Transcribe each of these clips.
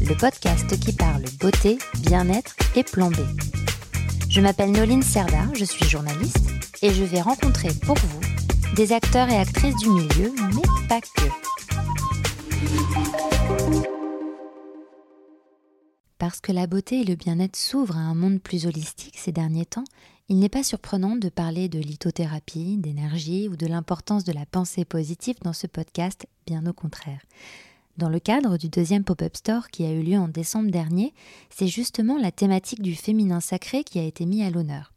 le podcast qui parle beauté, bien-être et plan. Je m'appelle Noline Serda, je suis journaliste et je vais rencontrer pour vous des acteurs et actrices du milieu, mais pas que. Parce que la beauté et le bien-être s'ouvrent à un monde plus holistique ces derniers temps, il n'est pas surprenant de parler de lithothérapie, d'énergie ou de l'importance de la pensée positive dans ce podcast, bien au contraire. Dans le cadre du deuxième pop-up store qui a eu lieu en décembre dernier, c'est justement la thématique du féminin sacré qui a été mis à l'honneur.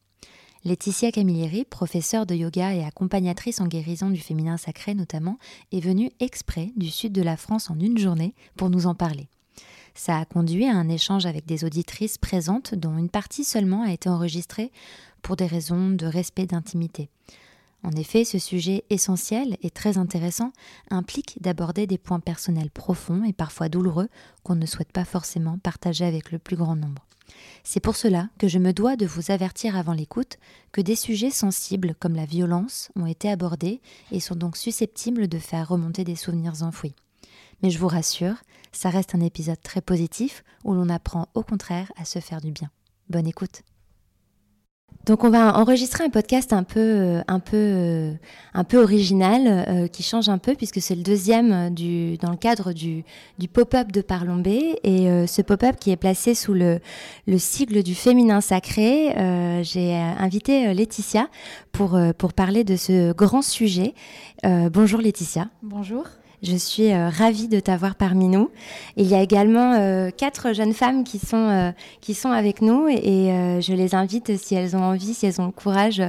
Laetitia Camilleri, professeure de yoga et accompagnatrice en guérison du féminin sacré notamment, est venue exprès du sud de la France en une journée pour nous en parler. Ça a conduit à un échange avec des auditrices présentes dont une partie seulement a été enregistrée pour des raisons de respect d'intimité. En effet, ce sujet essentiel et très intéressant implique d'aborder des points personnels profonds et parfois douloureux qu'on ne souhaite pas forcément partager avec le plus grand nombre. C'est pour cela que je me dois de vous avertir avant l'écoute que des sujets sensibles comme la violence ont été abordés et sont donc susceptibles de faire remonter des souvenirs enfouis. Mais je vous rassure, ça reste un épisode très positif où l'on apprend au contraire à se faire du bien. Bonne écoute. Donc on va enregistrer un podcast un peu, euh, un peu, euh, un peu original, euh, qui change un peu puisque c'est le deuxième du, dans le cadre du, du pop-up de Parlombé et ce pop-up qui est placé sous le, le sigle du féminin sacré. J'ai invité Laetitia pour, pour parler de ce grand sujet. bonjour Laetitia. Bonjour. Je suis euh, ravie de t'avoir parmi nous. Il y a également euh, quatre jeunes femmes qui sont, euh, qui sont avec nous et, je les invite, si elles ont envie, si elles ont le courage,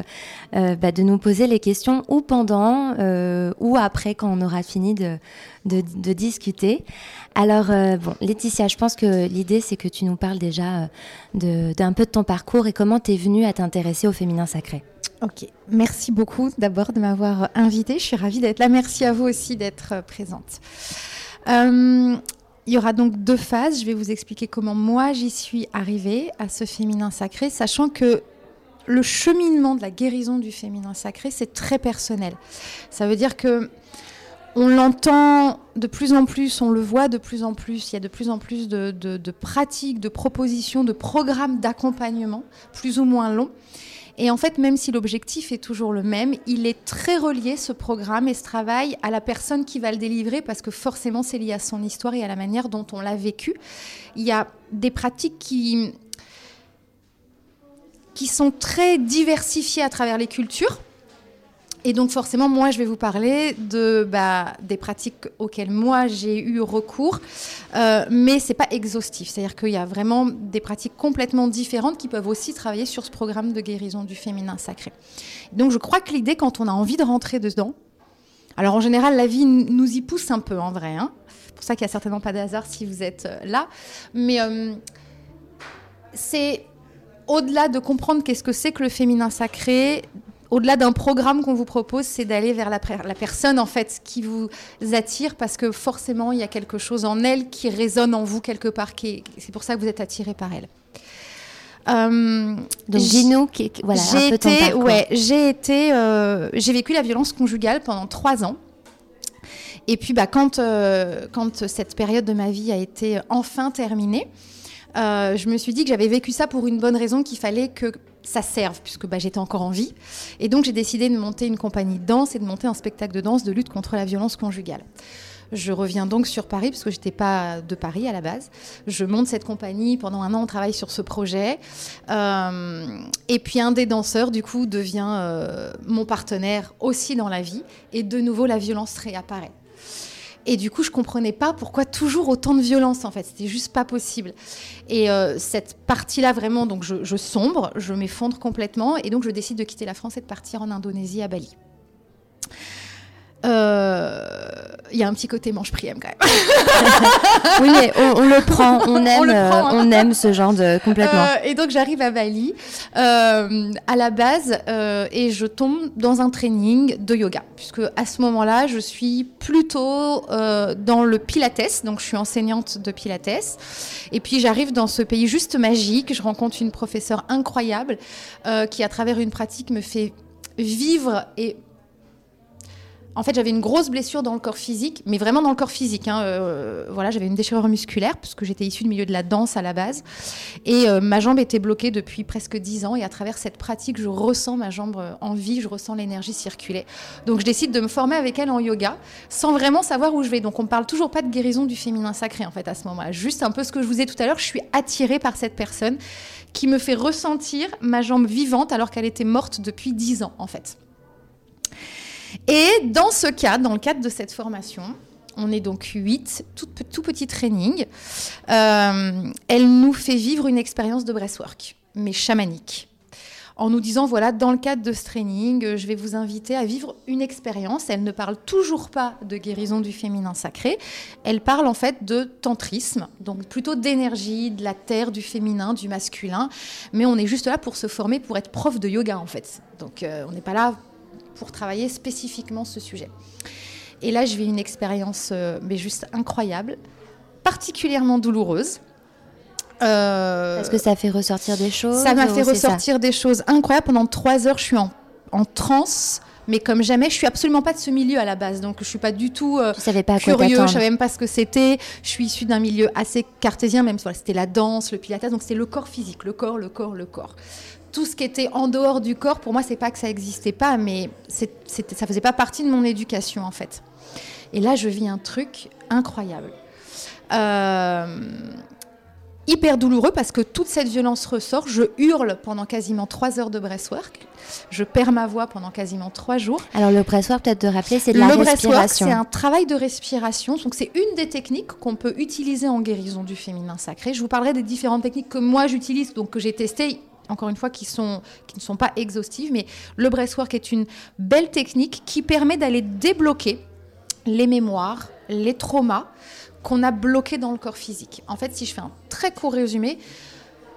bah, de nous poser les questions ou pendant ou après quand on aura fini de, de, discuter. Alors, Laetitia, je pense que l'idée, c'est que tu nous parles déjà d'un peu de ton parcours et comment tu es venue à t'intéresser au féminin sacré. Ok, merci beaucoup d'abord de m'avoir invitée. Je suis ravie d'être là. Merci à vous aussi d'être présente. Euh, il y aura donc deux phases. Je vais vous expliquer comment moi j'y suis arrivée à ce féminin sacré, sachant que le cheminement de la guérison du féminin sacré, c'est très personnel. Ça veut dire que on l'entend de plus en plus, on le voit de plus en plus. Il y a de plus en plus de, de pratiques, de propositions, de programmes d'accompagnement, plus ou moins longs. Et en fait, même si l'objectif est toujours le même, il est très relié, ce programme et ce travail, à la personne qui va le délivrer, parce que forcément, c'est lié à son histoire et à la manière dont on l'a vécu. Il y a des pratiques qui, qui sont très diversifiées à travers les cultures. Et donc forcément, moi, je vais vous parler bah, des pratiques auxquelles moi j'ai eu recours, euh, mais c'est pas exhaustif. C'est-à-dire qu'il y a vraiment des pratiques complètement différentes qui peuvent aussi travailler sur ce programme de guérison du féminin sacré. Donc je crois que l'idée, quand on a envie de rentrer dedans, alors en général, la vie nous y pousse un peu en vrai. Hein c'est pour ça qu'il n'y a certainement pas de hasard si vous êtes euh, là. Mais euh, c'est au-delà de comprendre qu'est-ce que c'est que le féminin sacré, au-delà d'un programme qu'on vous propose, c'est d'aller vers la, personne en fait qui vous attire parce que forcément il y a quelque chose en elle qui résonne en vous quelque part. C'est pour ça que vous êtes attiré par elle. Euh, Donc dis-nous, voilà, j'ai été, ouais, j'ai été, euh, j'ai vécu la violence conjugale pendant trois ans. Et puis bah, quand, euh, quand cette période de ma vie a été enfin terminée, je me suis dit que j'avais vécu ça pour une bonne raison, qu'il fallait que ça serve, puisque bah, j'étais encore en vie. Et donc j'ai décidé de monter une compagnie de danse et de monter un spectacle de danse de lutte contre la violence conjugale. Je reviens donc sur Paris, parce que j'étais pas de Paris à la base. Je monte cette compagnie. Pendant un an, on travaille sur ce projet. Euh, et puis un des danseurs, du coup, devient euh, mon partenaire aussi dans la vie. Et de nouveau, la violence réapparaît. Et du coup, je comprenais pas pourquoi toujours autant de violence, en fait. C'était juste pas possible. Et euh, cette partie-là, vraiment, donc je, sombre, je m'effondre complètement. Et donc, je décide de quitter la France et de partir en Indonésie, à Bali. Euh, il y a un petit côté manche prième quand même. oui, mais on, le prend, on aime, on, hein. on aime ce genre de complètement. Euh, et donc j'arrive à Bali euh, à la base et je tombe dans un training de yoga, puisque à ce moment-là, je suis plutôt dans le Pilates, donc je suis enseignante de Pilates. Et puis j'arrive dans ce pays juste magique, je rencontre une professeure incroyable qui, à travers une pratique, me fait vivre et en fait, j'avais une grosse blessure dans le corps physique, mais vraiment dans le corps physique. Hein, euh, voilà, j'avais une déchirure musculaire parce que j'étais issue du milieu de la danse à la base, et euh, ma jambe était bloquée depuis presque dix ans. Et à travers cette pratique, je ressens ma jambe euh, en vie, je ressens l'énergie circuler. Donc, je décide de me former avec elle en yoga, sans vraiment savoir où je vais. Donc, on ne parle toujours pas de guérison du féminin sacré en fait à ce moment-là. Juste un peu ce que je vous ai tout à l'heure. Je suis attirée par cette personne qui me fait ressentir ma jambe vivante alors qu'elle était morte depuis dix ans en fait. Et dans ce cadre, dans le cadre de cette formation, on est donc huit, tout, petit training. Euh, elle nous fait vivre une expérience de breathwork, mais chamanique. En nous disant, voilà, dans le cadre de ce training, je vais vous inviter à vivre une expérience. Elle ne parle toujours pas de guérison du féminin sacré. Elle parle en fait de tantrisme, donc plutôt d'énergie, de la terre, du féminin, du masculin. Mais on est juste là pour se former, pour être prof de yoga en fait. Donc euh, on n'est pas là pour travailler spécifiquement ce sujet. Et là, je vis une expérience euh, mais juste incroyable, particulièrement douloureuse. Euh, Est-ce que ça fait ressortir des choses Ça m'a fait ressortir des choses incroyables. Pendant trois heures, je suis en, en transe mais comme jamais, je suis absolument pas de ce milieu à la base, donc je suis pas du tout euh, pas curieux, je savais même pas ce que c'était. Je suis issue d'un milieu assez cartésien, même si c'était la danse, le pilates, donc c'était le corps physique, le corps, le corps, le corps tout ce qui était en dehors du corps, pour moi, c'est pas que ça n'existait pas, mais c'était, ça faisait pas partie de mon éducation en fait. Et là, je vis un truc incroyable. Euh, hyper douloureux parce que toute cette violence ressort. Je hurle pendant quasiment trois heures de breathwork. Je perds ma voix pendant quasiment trois jours. Alors le breathwork, peut-être de rappeler, c'est de la respiration. c'est un travail de respiration. Donc c'est une des techniques qu'on peut utiliser en guérison du féminin sacré. Je vous parlerai des différentes techniques que moi j'utilise, donc que j'ai testées encore une fois, qui, ne sont pas exhaustives, mais le breathwork est une belle technique qui permet d'aller débloquer les mémoires, les traumas qu'on a bloqués dans le corps physique. En fait, si je fais un très court résumé,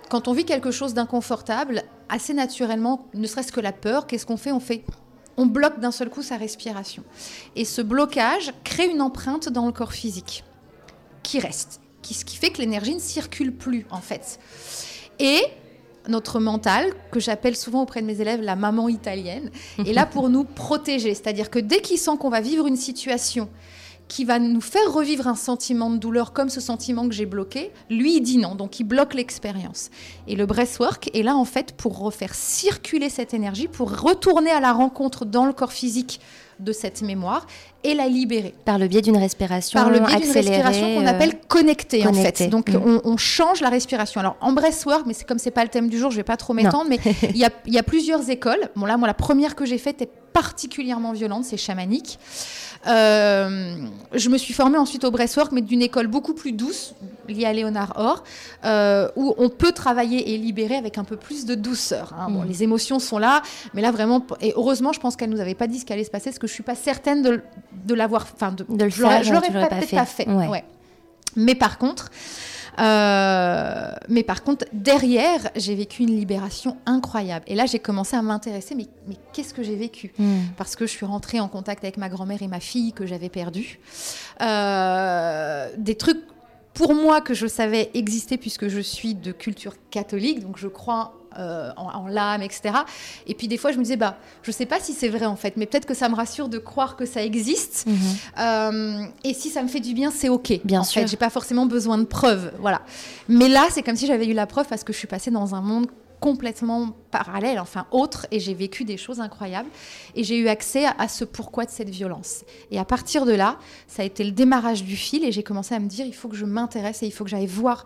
quand on vit quelque chose d'inconfortable, assez naturellement, ne serait-ce que la peur, qu'est-ce qu'on fait? On fait on bloque d'un seul coup sa respiration. Et ce blocage crée une empreinte dans le corps physique qui reste, qui, ce qui fait que l'énergie ne circule plus en fait. Et notre mental, que j'appelle souvent auprès de mes élèves la maman italienne, est là pour nous protéger. C'est-à-dire que dès qu'il sent qu'on va vivre une situation qui va nous faire revivre un sentiment de douleur comme ce sentiment que j'ai bloqué, lui, il dit non, donc il bloque l'expérience. Et le breathwork est là, en fait, pour refaire circuler cette énergie, pour retourner à la rencontre dans le corps physique de cette mémoire et la libérer. Par le biais d'une respiration Par le biais d'une respiration qu'on euh, appelle connectée, en fait. Donc mm. on, change la respiration. Alors en breathwork, mais c'est comme c'est pas le thème du jour, je vais pas trop m'étendre, mais il y a, y a, plusieurs écoles. Bon là, moi la première que j'ai faite est particulièrement violente, c'est chamanique. Euh, je me suis formée ensuite au breathwork, mais d'une école beaucoup plus douce, liée à Léonard Or, euh, où on peut travailler et libérer avec un peu plus de douceur. Hein. Bon, mm. Les émotions sont là, mais là vraiment, et heureusement, je pense qu'elle nous avait pas dit ce qui allait se passer, parce que je suis pas certaine de, de l'avoir, enfin, de, de, le faire. Je l'aurais peut-être pas fait. Ouais. Mais par contre, euh, mais par contre, derrière, j'ai vécu une libération incroyable. Et là, j'ai commencé à m'intéresser, mais, mais qu'est-ce que j'ai vécu hmm. Parce que je suis rentrée en contact avec ma grand-mère et ma fille que j'avais perdue. Euh, des trucs pour moi que je savais exister puisque je suis de culture catholique, donc je crois euh, en, l'âme, etc. Et puis des fois, je me disais, bah, je sais pas si c'est vrai en fait, mais peut-être que ça me rassure de croire que ça existe. Mhm. Euh, et si ça me fait du bien, c'est ok. Bien en sûr. j'ai pas forcément besoin de preuves, voilà. Mais là, c'est comme si j'avais eu la preuve parce que je suis passée dans un monde complètement parallèle, enfin autre, et j'ai vécu des choses incroyables. Et j'ai eu accès à, ce pourquoi de cette violence. Et à partir de là, ça a été le démarrage du fil, et j'ai commencé à me dire, il faut que je m'intéresse et il faut que j'aille voir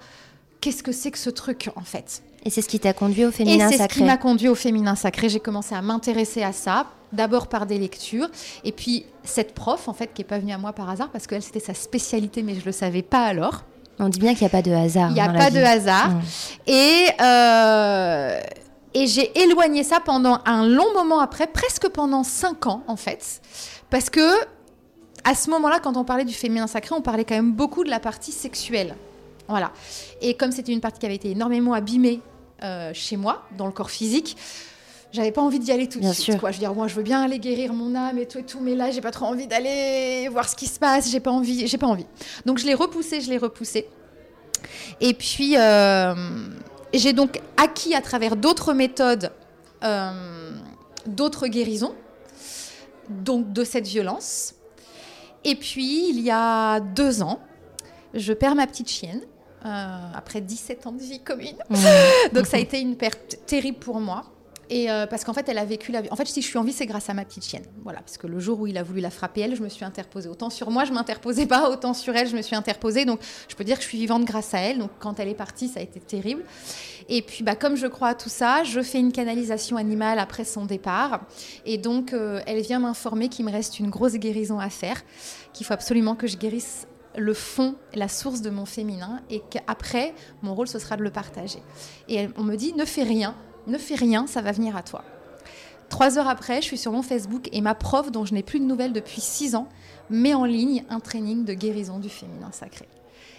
qu'est-ce que c'est que ce truc en fait. Et c'est ce qui t'a conduit au féminin sacré. C'est ce qui m'a conduit au féminin sacré. J'ai commencé à m'intéresser à ça, d'abord par des lectures, et puis cette prof en fait qui est pas venue à moi par hasard parce qu'elle c'était sa spécialité, mais je le savais pas alors. On dit bien qu'il n'y a pas de hasard. Il n'y a pas de hasard. Mmh. Et euh, et j'ai éloigné ça pendant un long moment après, presque pendant cinq ans en fait, parce que à ce moment-là, quand on parlait du féminin sacré, on parlait quand même beaucoup de la partie sexuelle. Voilà. Et comme c'était une partie qui avait été énormément abîmée euh, chez moi, dans le corps physique, j'avais pas envie d'y aller tout de Bien suite. sûr. Quoi. Je veux dire, moi, je veux bien aller guérir mon âme et tout et tout, mais là, j'ai pas trop envie d'aller voir ce qui se passe. J'ai pas envie. J'ai pas envie. Donc, je l'ai repoussé, je l'ai repoussé. Et puis, euh, j'ai donc acquis à travers d'autres méthodes, euh, d'autres guérisons, donc de cette violence. Et puis, il y a deux ans, je perds ma petite chienne. Euh, après 17 ans de vie commune. Donc ça a été une perte terrible pour moi. Et euh, parce qu'en fait, elle a vécu la vie. En fait, si je suis en vie, c'est grâce à ma petite chienne. Voilà, parce que le jour où il a voulu la frapper, elle, je me suis interposée. Autant sur moi, je m'interposais pas, autant sur elle, je me suis interposée. Donc, je peux dire que je suis vivante grâce à elle. Donc, quand elle est partie, ça a été terrible. Et puis, bah, comme je crois à tout ça, je fais une canalisation animale après son départ. Et donc, euh, elle vient m'informer qu'il me reste une grosse guérison à faire, qu'il faut absolument que je guérisse le fond, la source de mon féminin, et qu'après, mon rôle, ce sera de le partager. Et on me dit, ne fais rien, ne fais rien, ça va venir à toi. Trois heures après, je suis sur mon Facebook et ma prof, dont je n'ai plus de nouvelles depuis six ans, met en ligne un training de guérison du féminin sacré.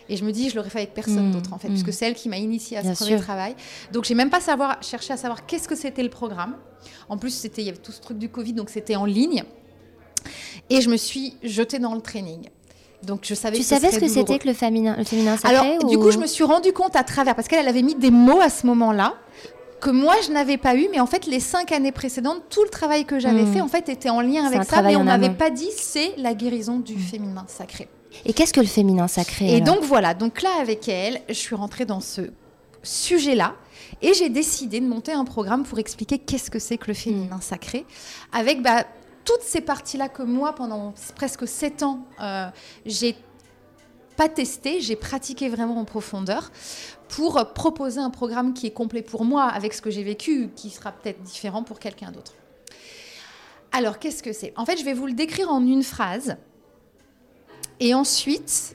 Et je me dis, je l'aurais fait avec personne Mmh, d'autre, en fait, mmh. puisque c'est elle qui m'a initiée à Bien ce premier sûr. travail. Donc, j'ai même pas savoir, cherché à savoir qu'est-ce que c'était le programme. En plus, c'était, il y avait tout ce truc du Covid, donc c'était en ligne. Et je me suis jetée dans le training. Donc, je savais Tu que savais ce que c'était que le féminin, le féminin sacré Alors, du ou- coup, je me suis rendu compte à travers, parce qu'elle elle avait mis des mots à ce moment-là, que moi, je n'avais pas eu, mais en fait, les cinq années précédentes, tout le travail que j'avais Hmm. fait, en fait, était en lien avec ça, mais on amont. pas dit c'est la guérison du féminin sacré. Et qu'est-ce que le féminin sacré Et donc, voilà, donc là, avec elle, je suis rentrée dans ce sujet-là. Et j'ai décidé de monter un programme pour expliquer qu'est-ce que c'est que le féminin sacré, avec bah, toutes ces parties-là que moi, pendant presque sept ans, euh, j'ai pas testé, j'ai pratiqué vraiment en profondeur pour proposer un programme qui est complet pour moi, avec ce que j'ai vécu, qui sera peut-être différent pour quelqu'un d'autre. Alors, qu'est-ce que c'est? En fait, je vais vous le décrire en une phrase. Et ensuite,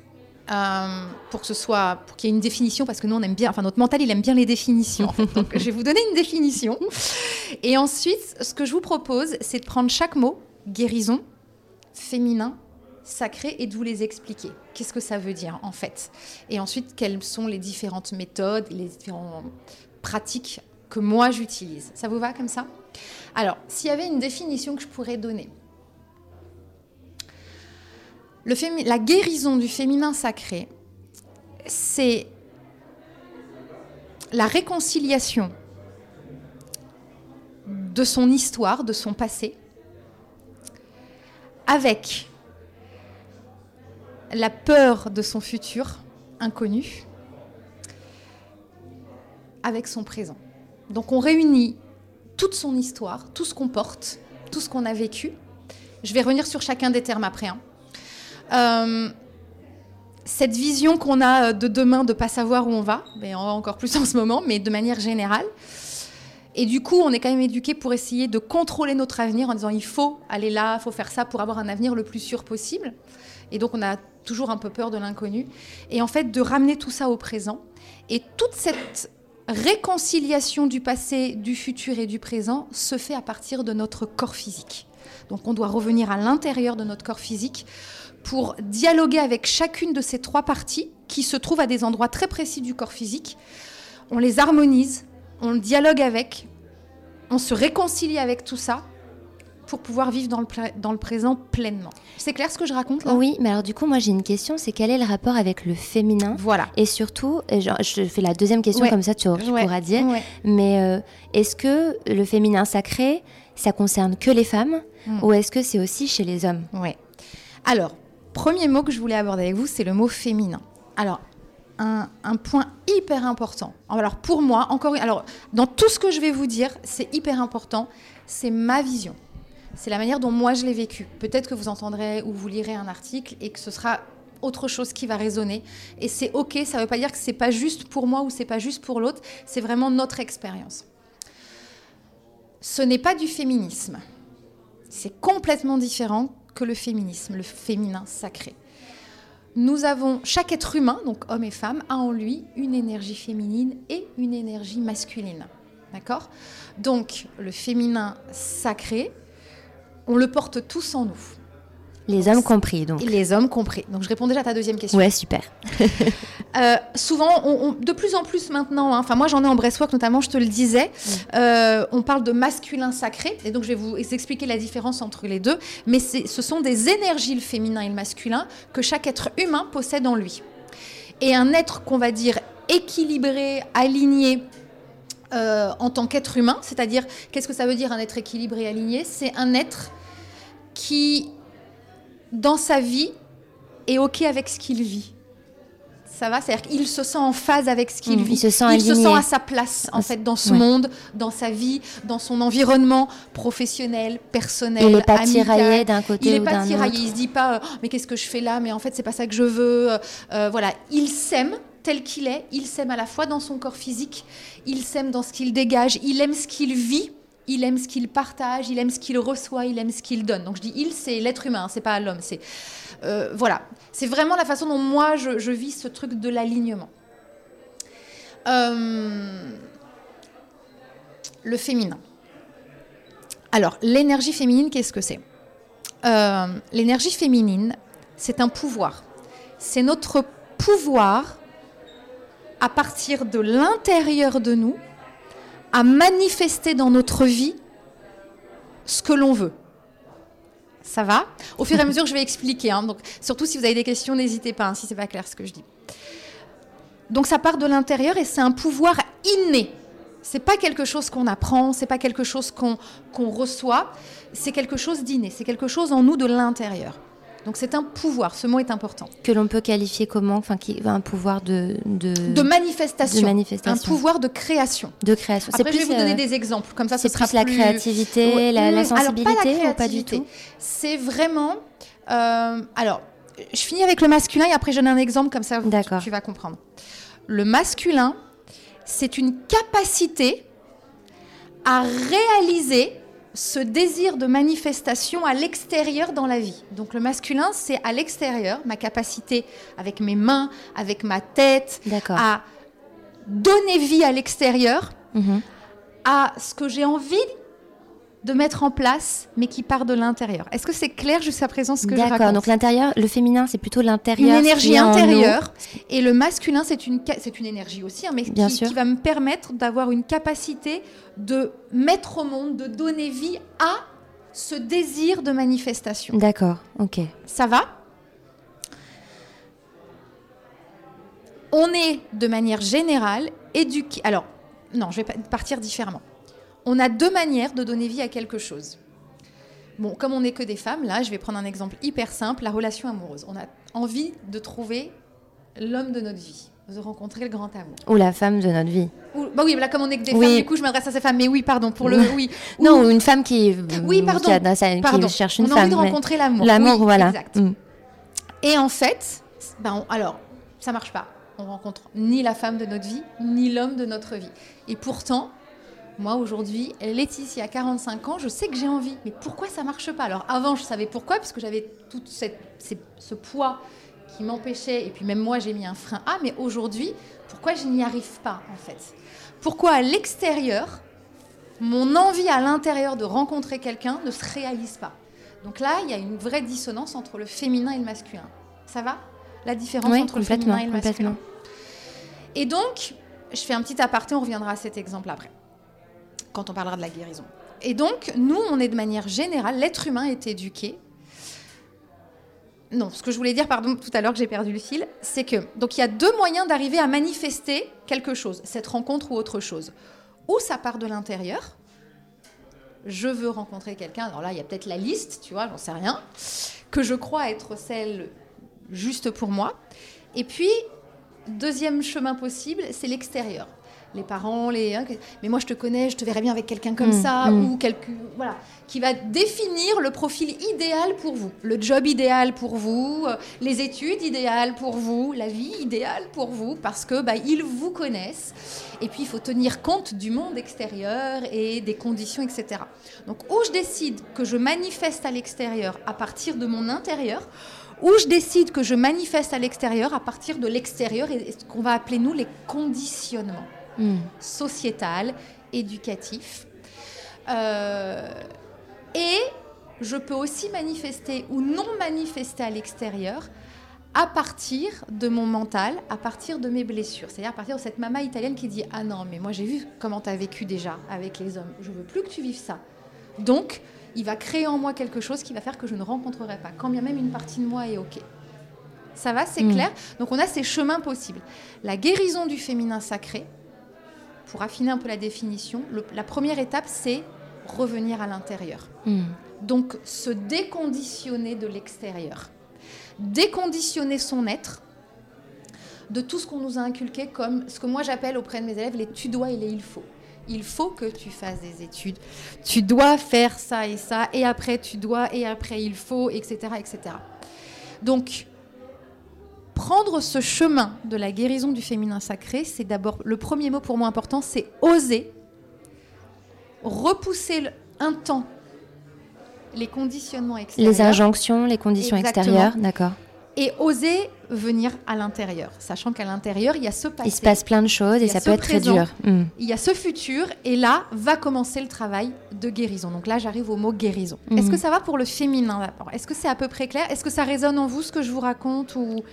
euh, pour que ce soit, pour qu'il y ait une définition, parce que nous on aime bien, enfin notre mental il aime bien les définitions. en fait. Donc je vais vous donner une définition. Et ensuite, ce que je vous propose, c'est de prendre chaque mot, guérison, féminin, sacré, et de vous les expliquer. Qu'est-ce que ça veut dire en fait? Et ensuite, quelles sont les différentes méthodes, les différentes pratiques que moi j'utilise? Ça vous va comme ça? Alors, s'il y avait une définition que je pourrais donner. La guérison du féminin sacré, c'est la réconciliation de son histoire, de son passé, avec la peur de son futur inconnu, avec son présent. Donc on réunit toute son histoire, tout ce qu'on porte, tout ce qu'on a vécu. Je vais revenir sur chacun des termes après. hein. Euh, cette vision qu'on a euh, de demain de pas savoir où on va, on va encore plus en ce moment, mais de manière générale. Et du coup, on est quand même éduqué pour essayer de contrôler notre avenir en disant il faut aller là, il faut faire ça pour avoir un avenir le plus sûr possible. Et donc, on a toujours un peu peur de l'inconnu. Et en fait, de ramener tout ça au présent. Et toute cette réconciliation du passé, du futur et du présent se fait à partir de notre corps physique. Donc, on doit revenir à l'intérieur de notre corps physique pour dialoguer avec chacune de ces trois parties qui se trouvent à des endroits très précis du corps physique. On les harmonise, on dialogue avec, on se réconcilie avec tout ça pour pouvoir vivre dans le, pla- dans le présent pleinement. C'est clair ce que je raconte là? Oui, mais alors du coup, moi j'ai une question, c'est quel est le rapport avec le féminin? Voilà. Et surtout, et genre, je fais la deuxième question Ouais. comme ça tu, tu Ouais. pourras dire, Ouais. mais euh, est-ce que le féminin sacré, ça concerne que les femmes? Mm. ou est-ce que c'est aussi chez les hommes? Ouais. Alors, premier mot que je voulais aborder avec vous, c'est le mot féminin. Alors, un, point hyper important. Alors, pour moi, encore alors, dans tout ce que je vais vous dire, c'est hyper important. C'est ma vision. C'est la manière dont moi je l'ai vécu. Peut-être que vous entendrez ou vous lirez un article et que ce sera autre chose qui va résonner. Et c'est ok, ça ne veut pas dire que c'est pas juste pour moi ou c'est pas juste pour l'autre. C'est vraiment notre expérience. Ce n'est pas du féminisme. C'est complètement différent que le féminisme, le féminin sacré. Nous avons, chaque être humain, donc homme et femme, a en lui une énergie féminine et une énergie masculine. D'accord? Donc, le féminin sacré, on le porte tous en nous. Les hommes compris, donc. Les hommes compris. Donc je réponds déjà à ta deuxième question. Ouais, super. Euh, souvent, on- on- de plus en plus maintenant, hein, enfin moi j'en ai en breastwork notamment, je te le disais, euh, on parle de masculin sacré, et donc je vais vous expliquer la différence entre les deux, mais ce sont des énergies, le féminin et le masculin, que chaque être humain possède en lui. Et un être qu'on va dire équilibré, aligné, euh, en tant qu'être humain, c'est-à-dire qu'est-ce que ça veut dire un être équilibré, aligné? C'est un être qui, dans sa vie, est OK avec ce qu'il vit. Ça va? C'est-à-dire qu'il se sent en phase avec ce qu'il Mm, vit. il se sent il se aligné. sent à sa place, en fait, dans ce Ouais. monde, dans sa vie, dans son environnement professionnel, personnel, Il n'est pas amical. tiraillé d'un côté Il n'est ou pas d'un tiraillé, autre. il se dit pas euh, mais qu'est-ce que je fais là? Mais en fait c'est pas ça que je veux. Euh, euh, voilà, il s'aime tel qu'il est, il s'aime à la fois dans son corps physique, il s'aime dans ce qu'il dégage, il aime ce qu'il vit, il aime ce qu'il partage, il aime ce qu'il reçoit, il aime ce qu'il donne. Donc je dis il c'est l'être humain, c'est pas l'homme, c'est euh, voilà, c'est vraiment la façon dont moi je, je vis ce truc de l'alignement. Euh, le féminin. Alors, l'énergie féminine, qu'est-ce que c'est? Euh, L'énergie féminine, c'est un pouvoir. C'est notre pouvoir à partir de l'intérieur de nous à manifester dans notre vie ce que l'on veut. Ça va? Au fur et à mesure, je vais expliquer. hein. donc, surtout si vous avez des questions, n'hésitez pas, hein, si c'est pas clair ce que je dis. Donc ça part de l'intérieur et c'est un pouvoir inné. C'est pas quelque chose qu'on apprend, c'est pas quelque chose qu'on qu'on reçoit, c'est quelque chose d'inné, c'est quelque chose en nous de l'intérieur. Donc c'est un pouvoir, ce mot est important. Que l'on peut qualifier comment Enfin, qui un pouvoir de. De, De manifestation, de manifestation. un pouvoir de création. de création. Après, je vais plus, vous donner euh, des exemples, comme ça ce sera plus la plus- créativité, Ouais, la, la hmm, alors, pas la sensibilité ou pas du créativité. tout C'est vraiment. euh, alors, je finis avec le masculin et après je donne un exemple, comme ça D'accord. tu vas comprendre. Le masculin, c'est une capacité à réaliser ce désir de manifestation à l'extérieur dans la vie. Donc le masculin, c'est à l'extérieur, ma capacité avec mes mains, avec ma tête, à donner vie à l'extérieur, Mhm. à ce que j'ai envie de mettre en place, mais qui part de l'intérieur. Est-ce que c'est clair jusqu'à présent ce que je D'accord. raconte Donc l'intérieur, le féminin, c'est plutôt une l'intérieur. qui énergie intérieure et le masculin c'est une c'est une énergie aussi hein, mais Bien qui, sûr. qui va me permettre d'avoir une capacité de mettre au monde de donner vie à ce désir de manifestation D'accord. Ok. ça va? On est de manière générale éduqué alors non je vais pa- partir différemment on a deux manières de donner vie à quelque chose Bon, comme on n'est que des femmes, là, je vais prendre un exemple hyper simple, la relation amoureuse. On a envie de trouver l'homme de notre vie, de rencontrer le grand amour. Ou la femme de notre vie. Ou- bah oui, là, comme on n'est que des Oui. femmes, du coup, je m'adresse à ces femmes. Mais oui, pardon, pour le oui. Ou- Non, ou une femme qui. Oui, pardon, Qui, a- cherche une on a femme. envie de rencontrer l'amour. L'amour, Oui, voilà. Exact. Mm. Et en fait, ben, on- alors, ça marche pas. On rencontre ni la femme de notre vie, ni l'homme de notre vie. Et pourtant, moi aujourd'hui, Laetitia, 45 ans, je sais que j'ai envie. Mais pourquoi ça marche pas? Alors avant, je savais pourquoi, parce que j'avais tout cette- ces- ce poids qui m'empêchait. Et puis même moi, j'ai mis un frein à. Mais aujourd'hui, pourquoi je n'y arrive pas en fait? Pourquoi à l'extérieur, mon envie à l'intérieur de rencontrer quelqu'un ne se réalise pas? Donc là, il y a une vraie dissonance entre le féminin et le masculin. Ça va? La différence Oui, entre le féminin et le masculin. Et donc, je fais un petit aparté, on reviendra à cet exemple après, quand on parlera de la guérison. Et donc, nous, on est de manière générale, l'être humain est éduqué. Non, ce que je voulais dire, pardon, tout à l'heure que j'ai perdu le fil, c'est que donc il y a deux moyens d'arriver à manifester quelque chose, cette rencontre ou autre chose. Ou ça part de l'intérieur. Je veux rencontrer quelqu'un. Alors là, il y a peut-être la liste, tu vois, j'en sais rien, que je crois être celle juste pour moi. Et puis, deuxième chemin possible, c'est l'extérieur. Les parents, les. hein, mais moi, je te connais, je te verrais bien avec quelqu'un comme Mm, ça, mm. ou quelque. Voilà. Qui va définir le profil idéal pour vous. Le job idéal pour vous, euh, les études idéales pour vous, la vie idéale pour vous, parce que bah, ils vous connaissent. Et puis, il faut tenir compte du monde extérieur et des conditions, etc. Donc, ou je décide que je manifeste à l'extérieur à partir de mon intérieur, ou je décide que je manifeste à l'extérieur à partir de l'extérieur et ce qu'on va appeler, nous, les conditionnements Mm. sociétal, éducatif. Euh, et je peux aussi manifester ou non manifester à l'extérieur à partir de mon mental, à partir de mes blessures. C'est-à-dire à partir de cette maman italienne qui dit Ah non, mais moi j'ai vu comment tu as vécu déjà avec les hommes. Je veux plus que tu vives ça. Donc, il va créer en moi quelque chose qui va faire que je ne rencontrerai pas, quand bien même une partie de moi est OK. Ça va, c'est Mm. clair? Donc on a ces chemins possibles. La guérison du féminin sacré, pour affiner un peu la définition, le- la première étape, c'est revenir à l'intérieur. Hmm. Donc se déconditionner de l'extérieur. Déconditionner son être de tout ce qu'on nous a inculqué comme ce que moi j'appelle auprès de mes élèves les tu dois et les il faut. Il faut que tu fasses des études. Tu dois faire ça et ça, et après tu dois, et après il faut, etc. etc. Donc, prendre ce chemin de la guérison du féminin sacré, c'est d'abord le premier mot pour moi important, c'est oser repousser un temps les conditionnements extérieurs Les injonctions, les conditions Exactement. extérieures, d'accord. et oser venir à l'intérieur, sachant qu'à l'intérieur, il y a ce passé, Il se passe plein de choses et ça peut être très dur. Hmm. il y a ce futur, et là va commencer le travail de guérison. Donc là, j'arrive au mot guérison. Est-ce que ça va pour le féminin d'abord? Est-ce que c'est à peu près clair? Est-ce que ça résonne en vous ce que je vous raconte ou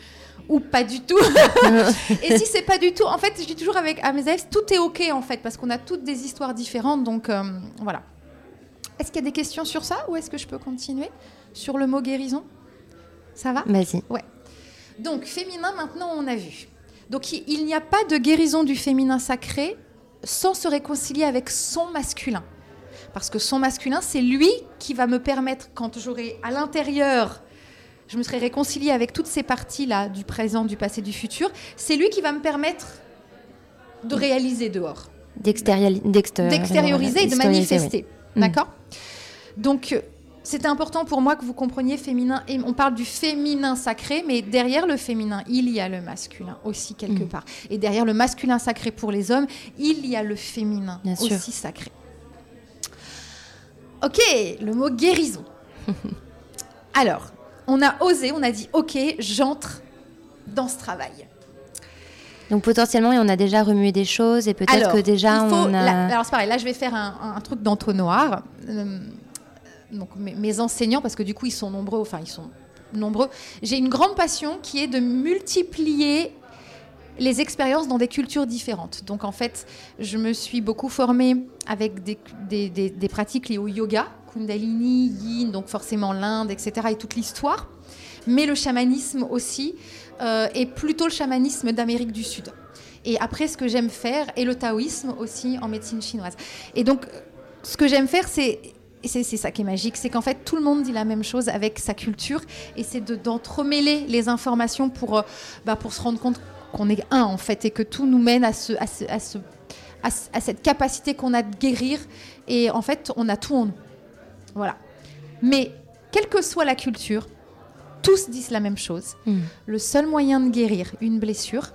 ou pas du tout Et si c'est pas du tout, en fait, je dis toujours avec à mes élèves, tout est ok en fait, parce qu'on a toutes des histoires différentes, donc euh, voilà. Est-ce qu'il y a des questions sur ça, ou est-ce que je peux continuer sur le mot guérison? Ça va? Vas-y. donc, féminin, maintenant, on a vu. Donc, il, il n'y a pas de guérison du féminin sacré sans se réconcilier avec son masculin. Parce que son masculin, c'est lui qui va me permettre, quand j'aurai à l'intérieur, je me serai réconciliée avec toutes ces parties-là, du présent, du passé, du futur, c'est lui qui va me permettre de réaliser dehors d'extérioriser et de oui. manifester. Mm. D'accord? Donc, euh, c'est important pour moi que vous compreniez féminin. Et on parle du féminin sacré, mais derrière le féminin, il y a le masculin aussi quelque Mm. part. Et derrière le masculin sacré pour les hommes, il y a le féminin Bien sûr. aussi sacré. Ok, le mot guérison. Alors, on a osé, on a dit, ok, j'entre dans ce travail. Donc potentiellement, on a déjà remué des choses et peut-être que déjà il faut- on a. là- alors c'est pareil, là je vais faire un, un- un truc d'entonnoir. Euh, donc mes, mes enseignants, parce que du coup ils sont nombreux, enfin ils sont nombreux, j'ai une grande passion qui est de multiplier les expériences dans des cultures différentes. Donc en fait, je me suis beaucoup formée avec des, des- des- des pratiques liées au yoga, Kundalini, Yin, donc forcément l'Inde, etc. et toute l'histoire, mais le chamanisme aussi, euh, et plutôt le chamanisme d'Amérique du Sud. Et après, ce que j'aime faire, et le taoïsme aussi en médecine chinoise. Et donc, ce que j'aime faire, c'est. et C'est ça qui est magique, c'est qu'en fait tout le monde dit la même chose avec sa culture et c'est de- d'entremêler les informations pour, euh, bah, pour se rendre compte qu'on est un en fait et que tout nous mène à, ce- à, ce- à ce- à cette capacité qu'on a de guérir et en fait on a tout en nous. Voilà. Mais quelle que soit la culture, tous disent la même chose. Hmm. Le seul moyen de guérir une blessure,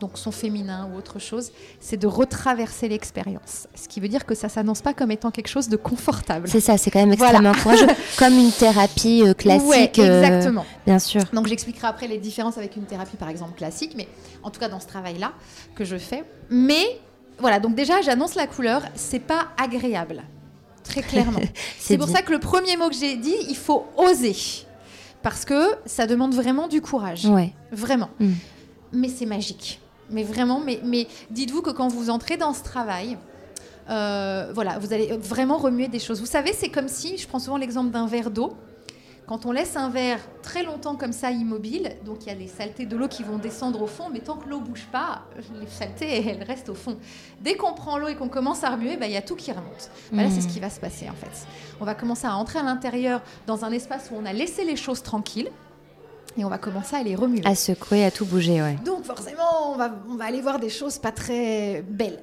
donc son féminin ou autre chose, c'est de retraverser l'expérience. Ce qui veut dire que ça s'annonce pas comme étant quelque chose de confortable. C'est ça, c'est quand même Voilà. extrêmement courageux. Comme une thérapie euh, classique. Ouais, euh, exactement. bien sûr. Donc j'expliquerai après les différences avec une thérapie par exemple classique, mais en tout cas dans ce travail-là que je fais. Mais voilà, donc déjà j'annonce la couleur, c'est pas agréable, très clairement. c'est pour ça que le premier mot que j'ai dit, il faut oser, parce que ça demande vraiment du courage, Ouais. vraiment. Mm. Mais c'est magique, mais vraiment. Mais, mais dites-vous que quand vous entrez dans ce travail. euh, voilà, vous allez vraiment remuer des choses. Vous savez, c'est comme si, je prends souvent l'exemple d'un verre d'eau. Quand on laisse un verre très longtemps comme ça immobile, donc il y a les saletés de l'eau qui vont descendre au fond, mais tant que l'eau bouge pas, les saletés elles restent au fond. Dès qu'on prend l'eau et qu'on commence à remuer, bah, il y a tout qui remonte. Bah, là, c'est ce qui va se passer en fait. On va commencer à entrer à l'intérieur dans un espace où on a laissé les choses tranquilles et on va commencer à les remuer. À secouer, à tout bouger, ouais. Donc forcément, on va, on va aller voir des choses pas très belles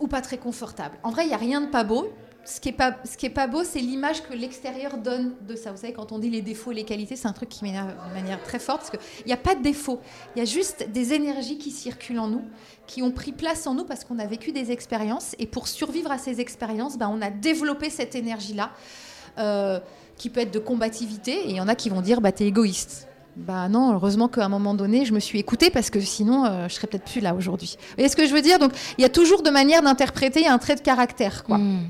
ou pas très confortables. En vrai, il n'y a rien de pas beau. Ce qui est pas, beau, c'est l'image que l'extérieur donne de ça. Vous savez, quand on dit les défauts et les qualités, c'est un truc qui m'énerve de manière très forte parce qu'il n'y a pas de défaut. Il y a juste des énergies qui circulent en nous, qui ont pris place en nous parce qu'on a vécu des expériences. Et pour survivre à ces expériences, ben, on a développé cette énergie-là, euh, qui peut être de combativité. Et il y en a qui vont dire, bah, t'es égoïste. Bah non, heureusement qu'à un moment donné, je me suis écoutée parce que sinon, euh, je serais peut-être plus là aujourd'hui. Vous voyez ce que je veux dire? Donc, il y a toujours de manière d'interpréter, un trait de caractère, quoi. Hmm.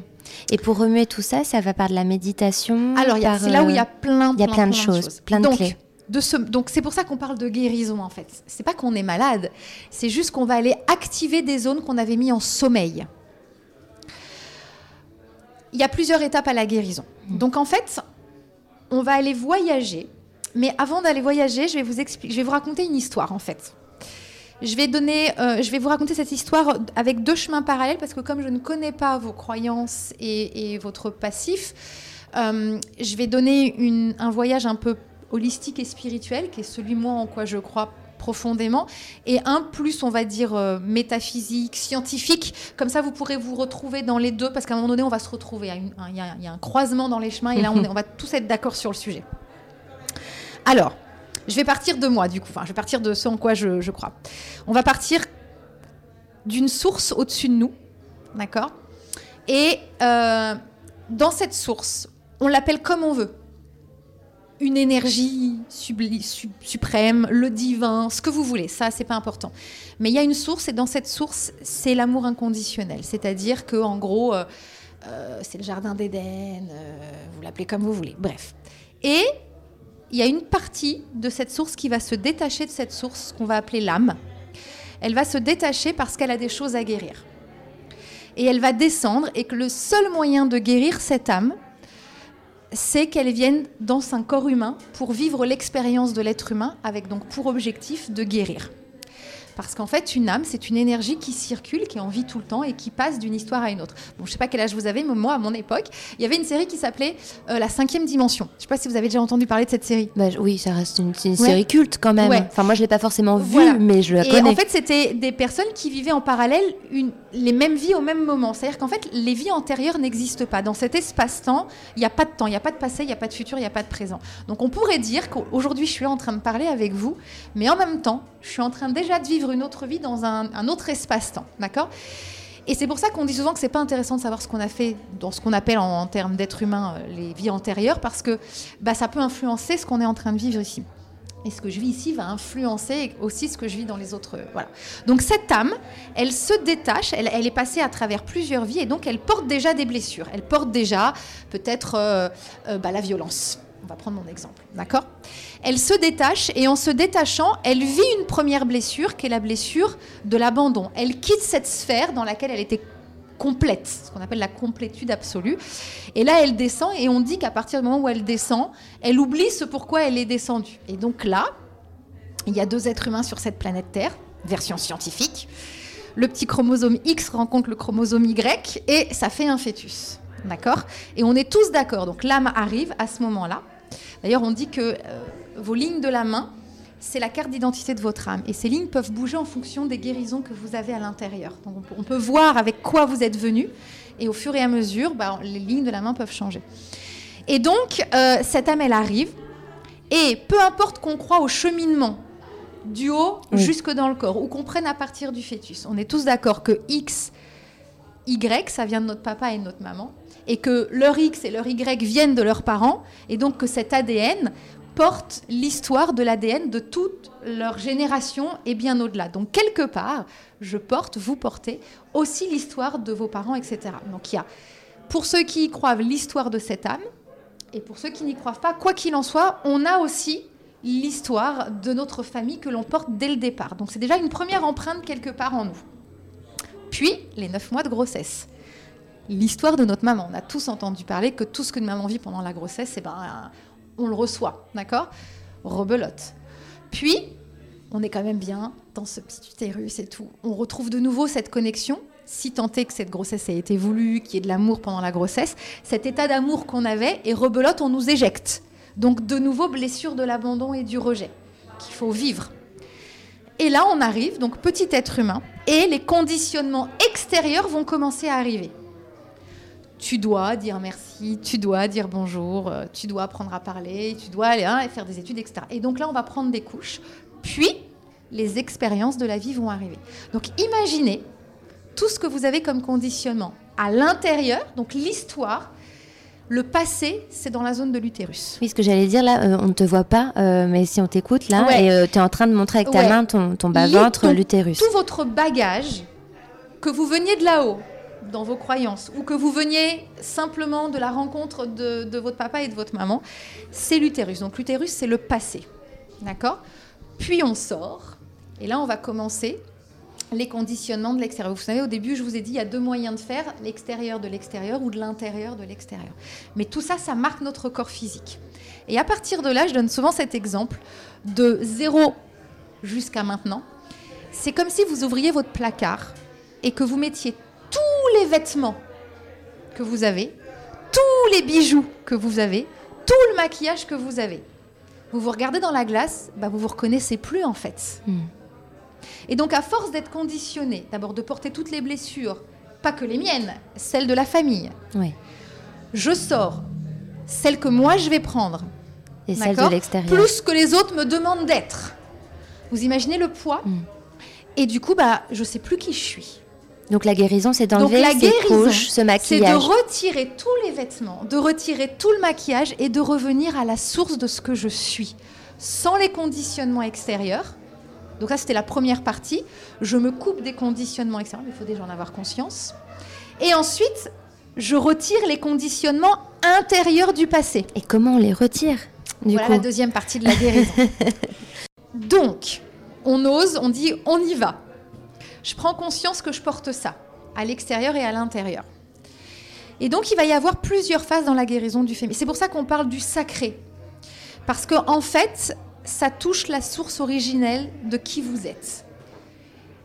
Et pour remuer tout ça, ça va par de la méditation Alors, c'est là où il y a euh, plein, il y a plein, plein de choses, plein de donc, clés. de ce- donc c'est pour ça qu'on parle de guérison en fait. C'est pas qu'on est malade, c'est juste qu'on va aller activer des zones qu'on avait mis en sommeil. Il y a plusieurs étapes à la guérison. Mm. Donc en fait, on va aller voyager, mais avant d'aller voyager, je vais vous expliquer, je vais vous raconter une histoire en fait. Je vais donner, euh, je vais vous raconter cette histoire avec deux chemins parallèles parce que comme je ne connais pas vos croyances et, votre passif, euh, je vais donner un voyage un peu holistique et spirituel, qui est celui moi en quoi je crois profondément, et un plus, on va dire, euh, métaphysique, scientifique. Comme ça, vous pourrez vous retrouver dans les deux, parce qu'à un moment donné, on va se retrouver. Il y a, un- croisement dans les chemins, et là, on va tous être d'accord sur le sujet. Alors, je vais partir de moi, du coup. Enfin, je vais partir de ce en quoi je, crois. On va partir d'une source au-dessus de nous, d'accord? Et euh, dans cette source, on l'appelle comme on veut. Une énergie suprême, le divin, ce que vous voulez, ça c'est pas important. Mais il y a une source et dans cette source, c'est l'amour inconditionnel. C'est-à-dire que en gros, euh, euh, c'est le jardin d'Éden, vous l'appelez comme vous voulez. Bref. Et il y a une partie de cette source qui va se détacher de cette source qu'on va appeler l'âme. Elle va se détacher parce qu'elle a des choses à guérir. Et elle va descendre et que le seul moyen de guérir cette âme, c'est qu'elle vienne dans un corps humain pour vivre l'expérience de l'être humain avec donc pour objectif de guérir. Parce qu'en fait, une âme, c'est une énergie qui circule, qui est en vie tout le temps et qui passe d'une histoire à une autre. Bon, je sais pas quel âge vous avez, mais moi, à mon époque, il y avait une série qui s'appelait euh, La cinquième dimension. Je sais pas si vous avez déjà entendu parler de cette série. Bah, oui, ça reste une, Ouais. série culte quand même. Ouais. Enfin, moi, je l'ai pas forcément vue, Voilà. mais je la Et connais. en fait, c'était des personnes qui vivaient en parallèle une- les mêmes vies au même moment. C'est-à-dire qu'en fait, les vies antérieures n'existent pas. Dans cet espace-temps, il n'y a pas de temps, il n'y a pas de passé, il n'y a pas de futur, il n'y a pas de présent. Donc on pourrait dire qu'aujourd'hui, je suis là en train de parler avec vous, mais en même temps, je suis en train déjà de vivre une autre vie dans un, autre espace-temps. D'accord? Et c'est pour ça qu'on dit souvent que c'est pas intéressant de savoir ce qu'on a fait dans ce qu'on appelle en, termes d'être humain euh, les vies antérieures, parce que bah, ça peut influencer ce qu'on est en train de vivre ici. Et ce que je vis ici va influencer aussi ce que je vis dans les autres. Voilà. Donc cette âme, elle se détache, elle, est passée à travers plusieurs vies et donc elle porte déjà des blessures. Elle porte déjà peut-être euh, euh, bah, la violence. On va prendre mon exemple, d'accord? Elle se détache et en se détachant, elle vit une première blessure qui est la blessure de l'abandon. Elle quitte cette sphère dans laquelle elle était complète, ce qu'on appelle la complétude absolue. Et là, elle descend et on dit qu'à partir du moment où elle descend, elle oublie ce pourquoi elle est descendue. Et donc là, il y a deux êtres humains sur cette planète Terre, version scientifique. Le petit chromosome X rencontre le chromosome Y et ça fait un fœtus. D'accord? Et on est tous d'accord. Donc l'âme arrive à ce moment-là. D'ailleurs, on dit que euh, vos lignes de la main, c'est la carte d'identité de votre âme. Et ces lignes peuvent bouger en fonction des guérisons que vous avez à l'intérieur. Donc on peut, on peut voir avec quoi vous êtes venu. Et au fur et à mesure, bah, les lignes de la main peuvent changer. Et donc, euh, cette âme, elle arrive. Et peu importe qu'on croit au cheminement du haut Oui. jusque dans le corps, ou qu'on prenne à partir du fœtus, on est tous d'accord que X, Y, ça vient de notre papa et de notre maman, et que leur X et leur Y viennent de leurs parents, et donc que cet ADN porte l'histoire de l'ADN de toute leur génération et bien au-delà. Donc quelque part, je porte, vous portez aussi l'histoire de vos parents, etc. Donc il y a, pour ceux qui y croient, l'histoire de cette âme, et pour ceux qui n'y croient pas, quoi qu'il en soit, on a aussi l'histoire de notre famille que l'on porte dès le départ. Donc c'est déjà une première empreinte quelque part en nous. Puis les neuf mois de grossesse. L'histoire de notre maman. On a tous entendu parler que tout ce que maman vit pendant la grossesse, eh ben, euh, on le reçoit, d'accord? Rebelote. Puis, on est quand même bien dans ce petit utérus et tout. On retrouve de nouveau cette connexion, si tant est que cette grossesse ait été voulue, qu'il y ait de l'amour pendant la grossesse, cet état d'amour qu'on avait, et rebelote, on nous éjecte. Donc de nouveau, blessure de l'abandon et du rejet, qu'il faut vivre. Et là, on arrive, donc petit être humain, et les conditionnements extérieurs vont commencer à arriver. Tu dois dire merci, tu dois dire bonjour, euh, tu dois apprendre à parler, tu dois aller hein, faire des études, etc. Et donc là, on va prendre des couches, puis les expériences de la vie vont arriver. Donc imaginez tout ce que vous avez comme conditionnement à l'intérieur, donc l'histoire, le passé, c'est dans la zone de l'utérus. Oui, ce que j'allais dire là, euh, on ne te voit pas, euh, mais si on t'écoute là, Ouais. et tu es en train de montrer avec ta Ouais. main ton, ton bas-ventre, l'utérus. Tout votre bagage, que vous veniez de là-haut, dans vos croyances, ou que vous veniez simplement de la rencontre de, votre papa et de votre maman, c'est l'utérus. Donc l'utérus, c'est le passé. D'accord? Puis on sort, et là, on va commencer les conditionnements de l'extérieur. Vous savez, au début, je vous ai dit, il y a deux moyens de faire, l'extérieur de l'extérieur ou de l'intérieur de l'extérieur. Mais tout ça, ça marque notre corps physique. Et à partir de là, je donne souvent cet exemple de zéro jusqu'à maintenant. C'est comme si vous ouvriez votre placard et que vous mettiez tous les vêtements que vous avez, tous les bijoux que vous avez, tout le maquillage que vous avez. Vous vous regardez dans la glace, bah vous vous reconnaissez plus en fait. Hmm. Et donc à force d'être conditionné, d'abord de porter toutes les blessures, pas que les miennes, celles de la famille, Oui. je sors celle que moi je vais prendre, Et celle de l'extérieur. plus que les autres me demandent d'être. Vous imaginez le poids Mm. Et du coup, bah, je sais plus qui je suis. Donc la guérison, c'est d'enlever la ces couches, ce c'est de maquillage. retirer tous les vêtements, de retirer tout le maquillage et de revenir à la source de ce que je suis, sans les conditionnements extérieurs. Donc ça, c'était la première partie. Je me coupe des conditionnements extérieurs, mais il faut déjà en avoir conscience. Et ensuite, je retire les conditionnements intérieurs du passé. Et comment on les retire du voilà coup la deuxième partie de la guérison. Donc, on ose, on dit on y va. Je prends conscience que je porte ça, à l'extérieur et à l'intérieur. Et donc, il va y avoir plusieurs phases dans la guérison du féminin. C'est pour ça qu'on parle du sacré. Parce qu'en en fait, ça touche la source originelle de qui vous êtes.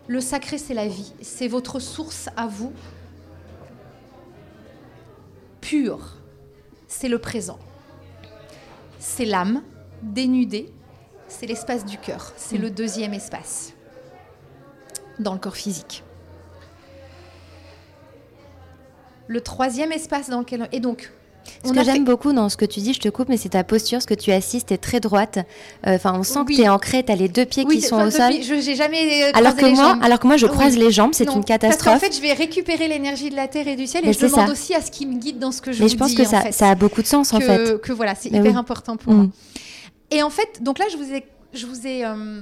Le sacré, c'est la vie. C'est votre source à vous, pure. C'est le présent c'est l'âme dénudée, c'est l'espace du cœur, c'est le deuxième espace dans le corps physique. Le troisième espace dans lequel... Et donc, Ce on que j'aime fait- beaucoup dans ce que tu dis, je te coupe, mais c'est ta posture, ce que tu assistes, t'es très droite. Euh, Enfin, on sent Oui. que t'es ancrée, t'as les deux pieds Oui, qui sont au sol. depuis- Je jamais euh, Alors que les moi, jambes. alors que moi, je Oui. croise les jambes, c'est une Parce catastrophe. qu'en fait, je vais récupérer l'énergie de la terre et du ciel Mais et je demande ça. aussi à ce qui me guide dans ce que je mais vous je pense dis, que en ça, fait. ça a beaucoup de sens en fait. que voilà, c'est hyper important pour Mm. moi. Et en fait, donc là, je vous ai, je vous ai, euh,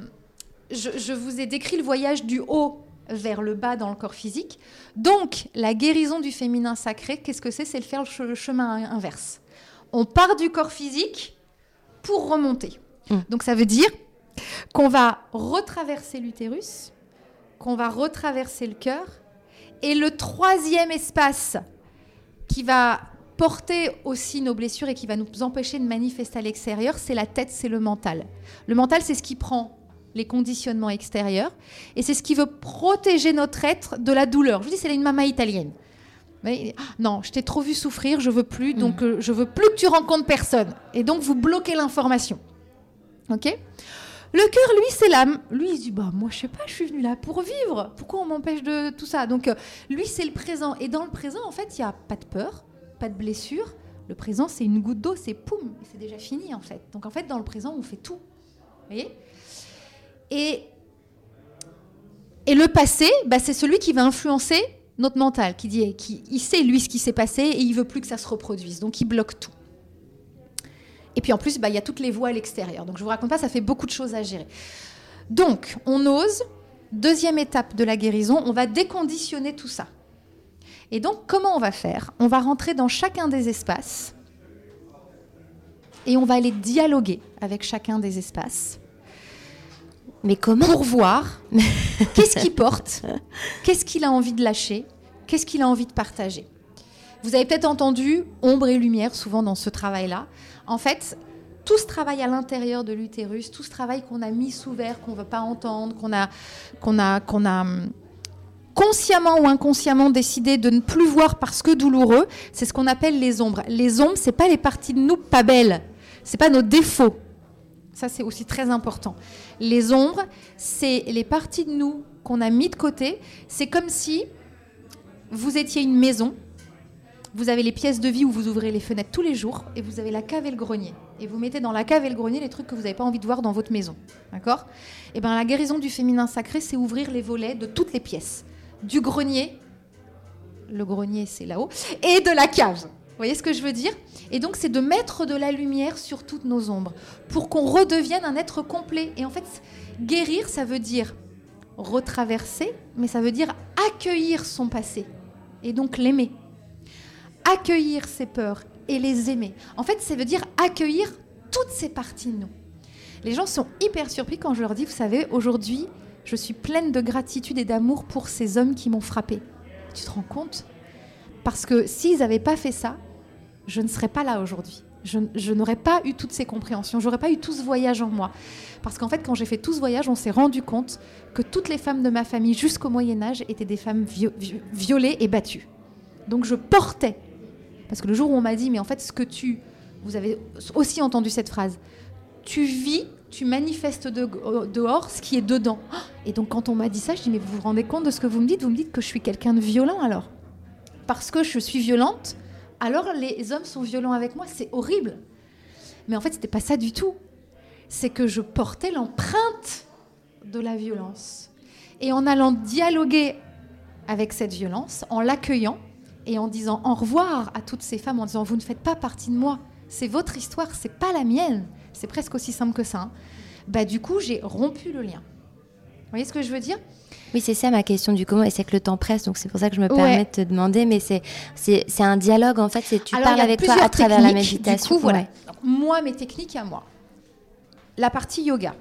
je, je vous ai décrit le voyage du haut vers le bas dans le corps physique. Donc, la guérison du féminin sacré, qu'est-ce que c'est? C'est le faire le chemin inverse. On part du corps physique pour remonter. Mm. Donc, ça veut dire qu'on va retraverser l'utérus, qu'on va retraverser le cœur, et le troisième espace qui va porter aussi nos blessures et qui va nous empêcher de manifester à l'extérieur, c'est la tête, c'est le mental. Le mental, c'est ce qui prend les conditionnements extérieurs et c'est ce qui veut protéger notre être de la douleur. Je vous dis, c'est une maman italienne. Mais, ah, non, je t'ai trop vu souffrir, je veux plus, donc euh, je veux plus que tu rencontres personne. Et donc vous bloquez l'information. Ok? Le cœur, lui, c'est l'âme. Lui, il se dit, bah moi, je sais pas, je suis venu là pour vivre. Pourquoi on m'empêche de tout ça? Donc euh, lui, c'est le présent. Et dans le présent, en fait, il y a pas de peur, pas de blessure. Le présent, c'est une goutte d'eau, c'est poum, c'est déjà fini en fait. Donc en fait, dans le présent, on fait tout. Vous voyez? Et, le passé, bah, c'est celui qui va influencer notre mental, qui dit, qui, il sait lui ce qui s'est passé et il veut plus que ça se reproduise, donc il bloque tout. Et puis en plus, bah, il y a toutes les voies à l'extérieur. Donc je vous raconte pas, ça fait beaucoup de choses à gérer. Donc on ose. Deuxième étape de la guérison, on va déconditionner tout ça. Et donc comment on va faire? On va rentrer dans chacun des espaces et on va aller dialoguer avec chacun des espaces Mais comment pour voir qu'est-ce qu'il porte, qu'est-ce qu'il a envie de lâcher, qu'est-ce qu'il a envie de partager? Vous avez peut-être entendu ombre et lumière souvent dans ce travail-là. En fait, tout ce travail à l'intérieur de l'utérus, tout ce travail qu'on a mis sous verre, qu'on ne veut pas entendre, qu'on a, qu'on a, qu'on a hum, consciemment ou inconsciemment décidé de ne plus voir parce que douloureux, c'est ce qu'on appelle les ombres. Les ombres, c'est pas les parties de nous pas belles, c'est pas nos défauts. Ça, c'est aussi très important. Les ombres, c'est les parties de nous qu'on a mis de côté. C'est comme si vous étiez une maison. Vous avez les pièces de vie où vous ouvrez les fenêtres tous les jours et vous avez la cave et le grenier. Et vous mettez dans la cave et le grenier les trucs que vous n'avez pas envie de voir dans votre maison. D'accord? Et bien, la guérison du féminin sacré, c'est ouvrir les volets de toutes les pièces. Du grenier, le grenier c'est là-haut, et de la cave. Voyez ce que je veux dire? Et donc, c'est de mettre de la lumière sur toutes nos ombres pour qu'on redevienne un être complet. Et en fait, guérir, ça veut dire retraverser, mais ça veut dire accueillir son passé. et donc l'aimer. Accueillir ses peurs et les aimer. En fait, ça veut dire accueillir toutes ces parties de nous. Les gens sont hyper surpris quand je leur dis, vous savez, aujourd'hui, je suis pleine de gratitude et d'amour pour ces hommes qui m'ont frappé. Tu te rends compte? Parce que s'ils n'avaient pas fait ça, je ne serais pas là aujourd'hui. Je, n'aurais pas eu toutes ces compréhensions, j'aurais pas eu tout ce voyage en moi. Parce qu'en fait, quand j'ai fait tout ce voyage, on s'est rendu compte que toutes les femmes de ma famille jusqu'au Moyen Âge étaient des femmes violées et battues. Donc je portais. Parce que le jour où on m'a dit, mais en fait, ce que tu... Vous avez aussi entendu cette phrase. Tu vis, tu manifestes dehors ce qui est dedans. Et donc quand on m'a dit ça, je dis, mais vous vous rendez compte de ce que vous me dites? Vous me dites que je suis quelqu'un de violent alors Parce que je suis violente, alors les hommes sont violents avec moi, c'est horrible. Mais en fait, c'était pas ça du tout. C'est que je portais l'empreinte de la violence. Et en allant dialoguer avec cette violence, en l'accueillant et en disant au revoir à toutes ces femmes, en disant vous ne faites pas partie de moi, c'est votre histoire, c'est pas la mienne. C'est presque aussi simple que ça. Hein. Bah du coup, j'ai rompu le lien. Vous voyez ce que je veux dire? Oui, c'est ça ma question du comment, et c'est que le temps presse, donc c'est pour ça que je me permets de te demander, mais c'est, c'est, un dialogue en fait, c'est tu parles avec toi à travers la méditation. Du coup, voilà. Moi, mes techniques à moi. La partie yoga.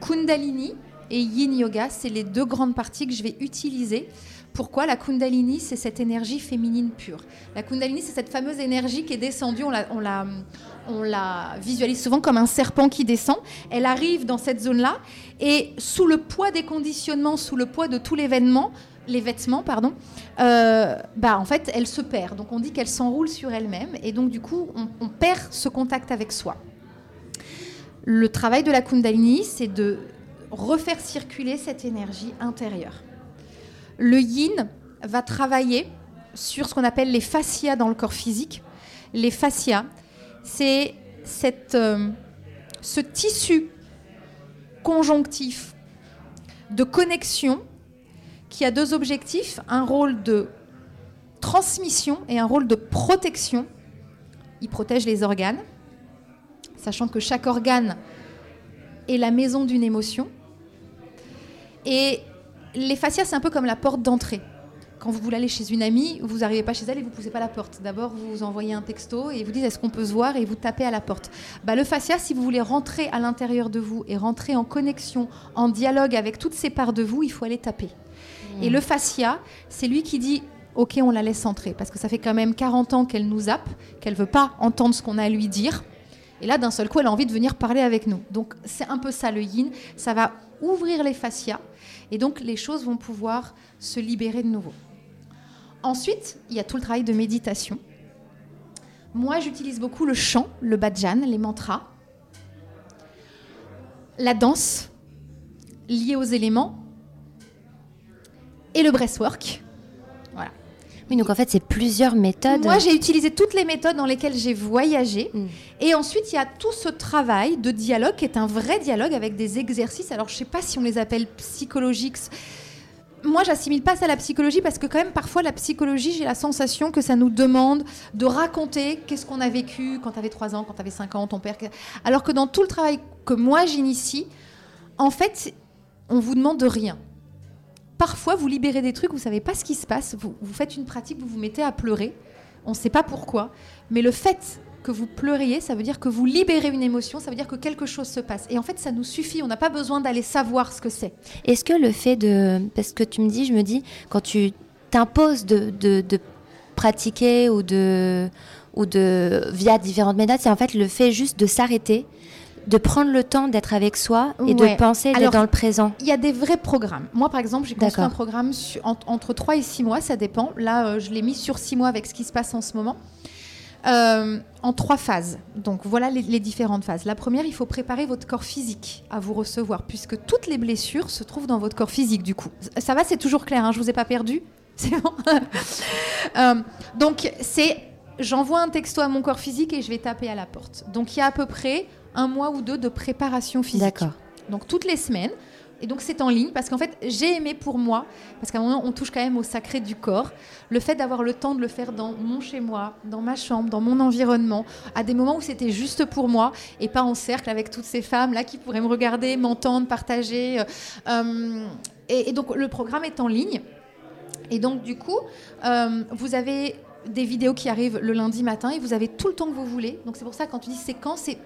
Kundalini et Yin Yoga, c'est les deux grandes parties que je vais utiliser. Pourquoi? La Kundalini, c'est cette énergie féminine pure. La Kundalini, c'est cette fameuse énergie qui est descendue, on la, on la, on la visualise souvent comme un serpent qui descend. Elle arrive dans cette zone-là et sous le poids des conditionnements, sous le poids de tout l'événement, les vêtements, pardon, euh, bah en fait, elle se perd. Donc on dit qu'elle s'enroule sur elle-même et donc du coup, on, perd ce contact avec soi. Le travail de la Kundalini, c'est de refaire circuler cette énergie intérieure. Le Yin va travailler sur ce qu'on appelle les fascias dans le corps physique. Les fascias, c'est euh, ce tissu conjonctif de connexion qui a deux objectifs, un rôle de transmission et un rôle de protection. Il protège les organes, sachant que chaque organe est la maison d'une émotion. Et les fascias, c'est un peu comme la porte d'entrée quand vous voulez aller chez une amie, vous n'arrivez pas chez elle et vous ne poussez pas la porte. D'abord, vous envoyez un texto et vous dites est-ce qu'on peut se voir et vous tapez à la porte. Bah, le fascia, si vous voulez rentrer à l'intérieur de vous et rentrer en connexion, en dialogue avec toutes ces parts de vous, il faut aller taper. Et le fascia, c'est lui qui dit ok, on la laisse entrer parce que ça fait quand même 40 ans qu'elle nous zappe, qu'elle veut pas entendre ce qu'on a à lui dire. Et là, d'un seul coup, elle a envie de venir parler avec nous. Donc, c'est un peu ça le yin. Ça va ouvrir les fascias. Et donc, les choses vont pouvoir se libérer de nouveau. Ensuite, il y a tout le travail de méditation. Moi, j'utilise beaucoup le chant, le bhajan, les mantras, la danse liée aux éléments et le breathwork. Voilà. Oui, donc en fait, c'est plusieurs méthodes. Moi, j'ai utilisé toutes les méthodes dans lesquelles j'ai voyagé. Mm. Et ensuite, il y a tout ce travail de dialogue qui est un vrai dialogue avec des exercices. Alors, je ne sais pas si on les appelle psychologiques moi, j'assimile pas ça à la psychologie parce que quand même parfois la psychologie, j'ai la sensation que ça nous demande de raconter qu'est-ce qu'on a vécu quand tu avais 3 ans, quand tu avais 5 ans, ton père. Alors que dans tout le travail que moi j'initie, en fait, on vous demande de rien. Parfois, vous libérez des trucs, vous savez pas ce qui se passe, vous, vous faites une pratique, vous vous mettez à pleurer, on ne sait pas pourquoi, mais le fait que vous pleuriez, ça veut dire que vous libérez une émotion, ça veut dire que quelque chose se passe. Et en fait, ça nous suffit, on n'a pas besoin d'aller savoir ce que c'est. Est-ce que le fait de... Parce que tu me dis, je me dis, quand tu t'imposes de, de, pratiquer ou de, ou de... via différentes méthodes, c'est en fait le fait juste de s'arrêter de prendre le temps d'être avec soi et de penser d'être dans le présent Il y a des vrais programmes. Moi, par exemple, j'ai construit un programme entre 3 et 6 mois, ça dépend. Là, euh, je l'ai mis sur 6 mois avec ce qui se passe en ce moment. Euh, en trois phases. Donc voilà les, différentes phases. La première, il faut préparer votre corps physique à vous recevoir, puisque toutes les blessures se trouvent dans votre corps physique du coup. Ça va, c'est toujours clair, hein, je vous ai pas perdu C'est bon euh, Donc c'est, j'envoie un texto à mon corps physique et je vais taper à la porte. Donc il y a à peu près un mois ou deux de préparation physique. D'accord. Donc toutes les semaines, et donc c'est en ligne parce qu'en fait j'ai aimé pour moi, parce qu'à un moment on touche quand même au sacré du corps, le fait d'avoir le temps de le faire dans mon chez moi, dans ma chambre, dans mon environnement, à des moments où c'était juste pour moi et pas en cercle avec toutes ces femmes là qui pourraient me regarder, m'entendre, partager. Euh, et, donc le programme est en ligne. Et donc, du coup, euh, vous avez des vidéos qui arrivent le lundi matin et vous avez tout le temps que vous voulez. Donc, c'est pour ça, quand tu dis séquence, c'est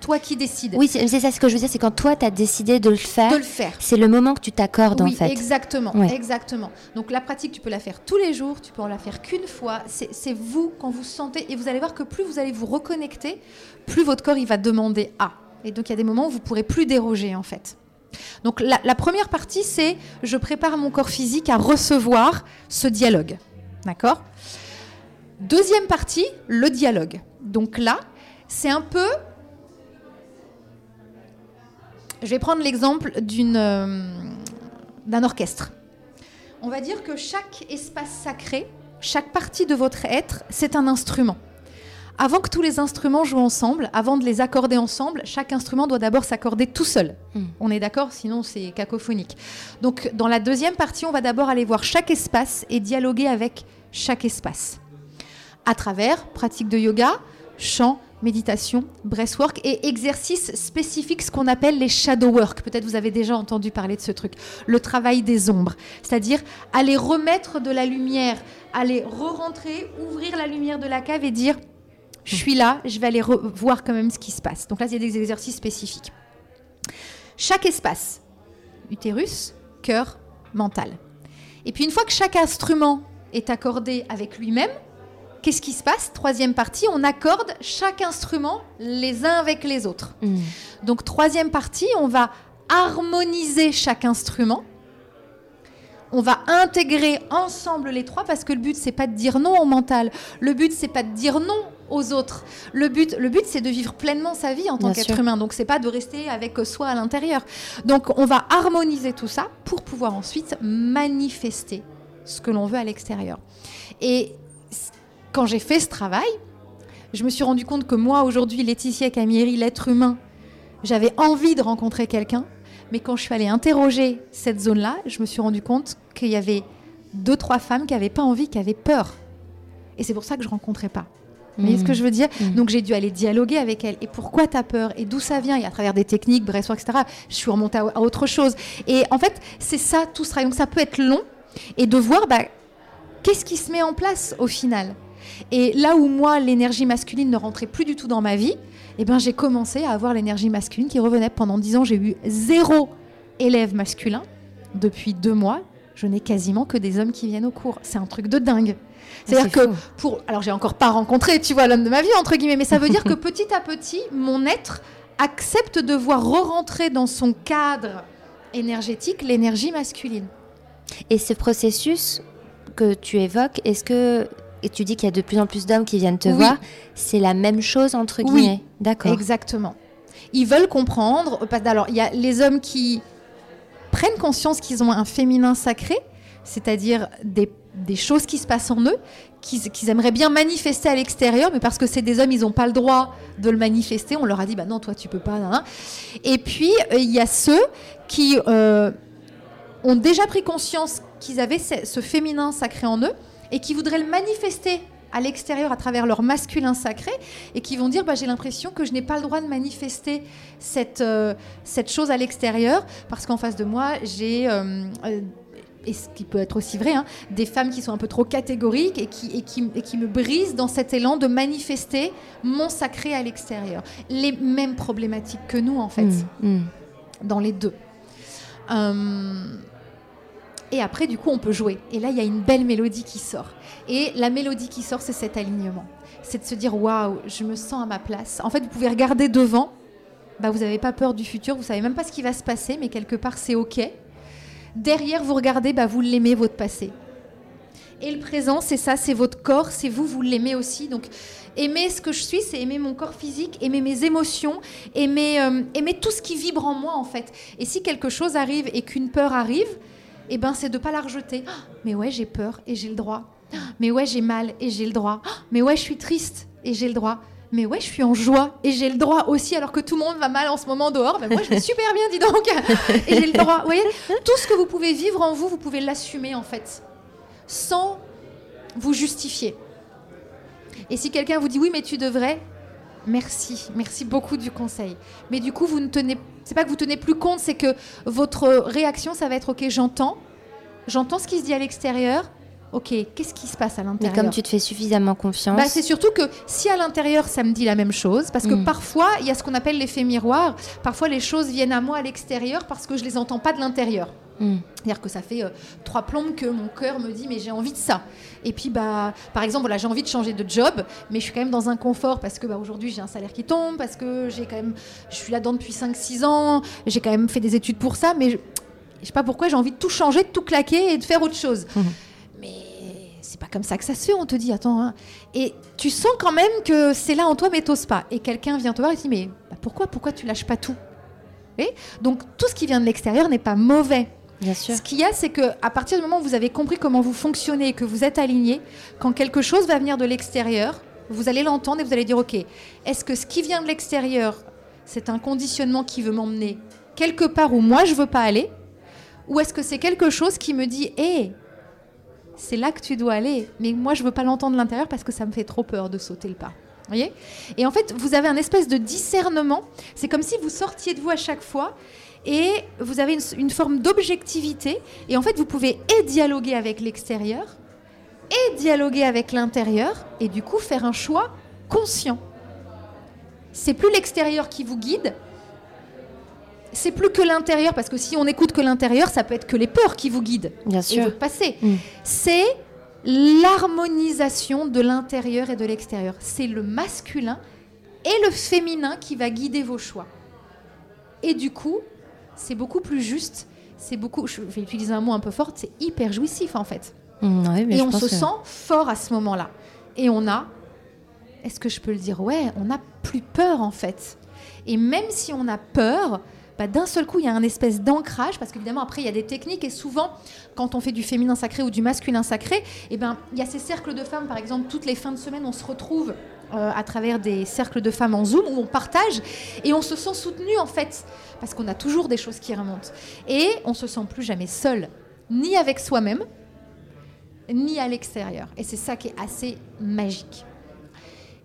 toi qui décides. Oui, c'est ça ce que je veux dire, c'est quand toi, tu as décidé de le faire, De le faire. c'est le moment que tu t'accordes oui, en fait. exactement, Ouais. exactement. Donc la pratique, tu peux la faire tous les jours, tu peux en la faire qu'une fois. C'est c'est vous quand vous sentez, et vous allez voir que plus vous allez vous reconnecter, plus votre corps il va demander à. Et donc il y a des moments où vous pourrez plus déroger en fait. Donc la, la première partie, c'est je prépare mon corps physique à recevoir ce dialogue, d'accord? Deuxième partie, le dialogue. Donc là, c'est un peu je vais prendre l'exemple d'une, euh, d'un orchestre. On va dire que chaque espace sacré, chaque partie de votre être, c'est un instrument. Avant que tous les instruments jouent ensemble, avant de les accorder ensemble, chaque instrument doit d'abord s'accorder tout seul. Mm. On est d'accord Sinon, c'est cacophonique. Donc, dans la deuxième partie, on va d'abord aller voir chaque espace et dialoguer avec chaque espace. À travers pratique de yoga, chant, méditation, breathwork et exercices spécifiques, ce qu'on appelle les shadow work. Peut-être vous avez déjà entendu parler de ce truc. Le travail des ombres. C'est-à-dire aller remettre de la lumière, aller re-rentrer, ouvrir la lumière de la cave et dire je suis là, je vais aller voir quand même ce qui se passe. Donc là, il y a des exercices spécifiques. Chaque espace, utérus, cœur, mental. Et puis une fois que chaque instrument est accordé avec lui-même, qu'est-ce qui se passe Troisième partie, on accorde chaque instrument les uns avec les autres. Mm. Donc troisième partie, on va harmoniser chaque instrument. On va intégrer ensemble les trois parce que le but c'est pas de dire non au mental. Le but c'est pas de dire non aux autres. Le but, le but c'est de vivre pleinement sa vie en tant qu'être humain. Donc c'est pas de rester avec soi à l'intérieur. Donc on va harmoniser tout ça pour pouvoir ensuite manifester ce que l'on veut à l'extérieur. Et quand j'ai fait ce travail, je me suis rendu compte que moi aujourd'hui, Laetitia Camilleri, l'être humain, j'avais envie de rencontrer quelqu'un, mais quand je suis allée interroger cette zone-là, je me suis rendu compte qu'il y avait deux, trois femmes qui n'avaient pas envie, qui avaient peur. Et c'est pour ça que je rencontrais pas. Vous voyez ce que je veux dire Mhm. Donc j'ai dû aller dialoguer avec elle. Et pourquoi tu as peur? Et d'où ça vient? Et à travers des techniques, breathwork, etc., je suis remontée à, à autre chose. Et en fait, c'est ça tout ce travail. Donc ça peut être long. Et de voir, bah, qu'est-ce qui se met en place au final? Et là où moi, l'énergie masculine ne rentrait plus du tout dans ma vie, eh ben, j'ai commencé à avoir l'énergie masculine qui revenait. Pendant dix ans, j'ai eu zéro élève masculin. Depuis deux mois, je n'ai quasiment que des hommes qui viennent au cours. C'est un truc de dingue. C'est-à-dire C'est que fou. pour, alors j'ai encore pas rencontré, tu vois, l'homme de ma vie entre guillemets, mais ça veut dire que petit à petit, mon être accepte de voir re-rentrer dans son cadre énergétique l'énergie masculine. Et ce processus que tu évoques, est-ce que et tu dis qu'il y a de plus en plus d'hommes qui viennent te Oui. voir, c'est la même chose entre Oui. guillemets D'accord. Exactement. Ils veulent comprendre. parce- Alors, il y a les hommes qui prennent conscience qu'ils ont un féminin sacré, c'est-à-dire des, des choses qui se passent en eux, qu'ils aimeraient bien manifester à l'extérieur, mais parce que c'est des hommes, ils n'ont pas le droit de le manifester. On leur a dit, bah non, toi, tu peux pas. Et puis, euh, il y a ceux qui euh, ont déjà pris conscience qu'ils avaient ce, ce féminin sacré en eux et qui voudraient le manifester à l'extérieur à travers leur masculin sacré et qui vont dire bah, j'ai l'impression que je n'ai pas le droit de manifester cette, euh, cette chose à l'extérieur parce qu'en face de moi j'ai euh, euh, et ce qui peut être aussi vrai, hein, des femmes qui sont un peu trop catégoriques et qui, et, qui, et qui me brisent dans cet élan de manifester mon sacré à l'extérieur. Les mêmes problématiques que nous, en fait, Mm, mm. dans les deux. Euh, et après, du coup, on peut jouer. Et là, il y a une belle mélodie qui sort. Et la mélodie qui sort, c'est cet alignement. C'est de se dire, waouh, je me sens à ma place. En fait, vous pouvez regarder devant. Bah, vous n'avez pas peur du futur. Vous savez même pas ce qui va se passer, mais quelque part, c'est OK. Derrière, vous regardez, bah, vous l'aimez, votre passé. Et le présent, c'est ça, c'est votre corps, c'est vous, vous l'aimez aussi. Donc, aimer ce que je suis, c'est aimer mon corps physique, aimer mes émotions, aimer, euh, aimer tout ce qui vibre en moi, en fait. Et si quelque chose arrive et qu'une peur arrive, eh ben, c'est de pas la rejeter. Mais ouais, j'ai peur et j'ai le droit. Mais ouais, j'ai mal et j'ai le droit. Mais ouais, je suis triste et j'ai le droit. Mais ouais, je suis en joie et j'ai le droit aussi, alors que tout le monde va mal en ce moment dehors. Mais moi, je vais super bien, dis donc. Et j'ai le droit. Vous voyez, tout ce que vous pouvez vivre en vous, vous pouvez l'assumer, en fait, sans vous justifier. Et si quelqu'un vous dit oui, mais tu devrais, merci, merci beaucoup du conseil. Mais du coup, vous ne tenez, c'est pas que vous tenez plus compte, c'est que votre réaction, ça va être ok, j'entends, j'entends ce qui se dit à l'extérieur, ok, qu'est-ce qui se passe à Mais l'intérieur comme tu te fais suffisamment confiance. Bah, c'est surtout que si à l'intérieur ça me dit la même chose, parce que Mm. parfois il y a ce qu'on appelle l'effet miroir, parfois les choses viennent à moi à l'extérieur parce que je les entends pas de l'intérieur. Hmm. C'est-à-dire que ça fait euh, trois plombes que mon cœur me dit mais j'ai envie de ça. Et puis bah par exemple voilà j'ai envie de changer de job mais je suis quand même dans un confort parce que bah, aujourd'hui j'ai un salaire qui tombe parce que j'ai quand même je suis là-dedans depuis 5-6 ans j'ai quand même fait des études pour ça mais je, je sais pas pourquoi j'ai envie de tout changer de tout claquer et de faire autre chose. Mhm. Mais c'est pas comme ça que ça se fait on te dit attends hein. et tu sens quand même que c'est là en toi mais t'oses pas et quelqu'un vient te voir et te dit mais bah, pourquoi pourquoi tu lâches pas tout? Et donc tout ce qui vient de l'extérieur n'est pas mauvais. Ce qu'il y a, c'est que à partir du moment où vous avez compris comment vous fonctionnez et que vous êtes aligné, quand quelque chose va venir de l'extérieur, vous allez l'entendre et vous allez dire ok, est-ce que ce qui vient de l'extérieur, c'est un conditionnement qui veut m'emmener quelque part où moi je veux pas aller, ou est-ce que c'est quelque chose qui me dit hé, c'est là que tu dois aller, mais moi je veux pas l'entendre de l'intérieur parce que ça me fait trop peur de sauter le pas. Voyez? Et en fait, vous avez un espèce de discernement. C'est comme si vous sortiez de vous à chaque fois et vous avez une, une forme d'objectivité. Et en fait, vous pouvez et dialoguer avec l'extérieur et dialoguer avec l'intérieur et du coup faire un choix conscient. C'est plus l'extérieur qui vous guide. C'est plus que l'intérieur, parce que si on écoute que l'intérieur, ça peut être que les peurs qui vous guident Bien et sûr. Mm. C'est l'harmonisation de l'intérieur et de l'extérieur. C'est le masculin et le féminin qui va guider vos choix. Et du coup, c'est beaucoup plus juste. C'est beaucoup. Je vais utiliser un mot un peu fort. C'est hyper jouissif en fait. Ouais, mais et on se que- sent fort à ce moment-là. Et on a. Est-ce que je peux le dire? Ouais, on n'a plus peur en fait. Et même si on a peur, bah, d'un seul coup, il y a un espèce d'ancrage, parce qu'évidemment, après, il y a des techniques, et souvent, quand on fait du féminin sacré ou du masculin sacré, eh ben, il y a ces cercles de femmes, par exemple, toutes les fins de semaine, on se retrouve euh, à travers des cercles de femmes en Zoom, où on partage, et on se sent soutenu, en fait, parce qu'on a toujours des choses qui remontent. Et on se sent plus jamais seul, ni avec soi-même, ni à l'extérieur. Et c'est ça qui est assez magique.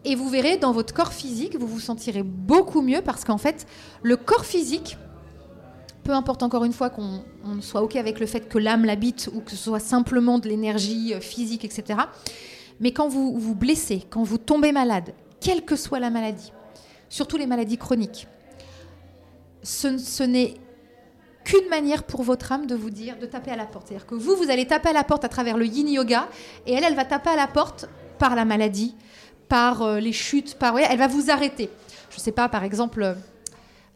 Et vous verrez, dans votre corps physique, vous vous sentirez beaucoup mieux parce qu'en fait, le corps physique, peu importe encore une fois qu'on on soit OK avec le fait que l'âme l'habite ou que ce soit simplement de l'énergie euh, physique, etc. Mais quand vous vous blessez, quand vous tombez malade, quelle que soit la maladie, surtout les maladies chroniques, ce, n'est qu'une manière pour votre âme de vous dire, de taper à la porte. C'est-à-dire que vous, vous allez taper à la porte à travers le yin yoga, et elle, elle va taper à la porte par la maladie, par euh, les chutes, par... elle va vous arrêter. Je sais pas, par exemple,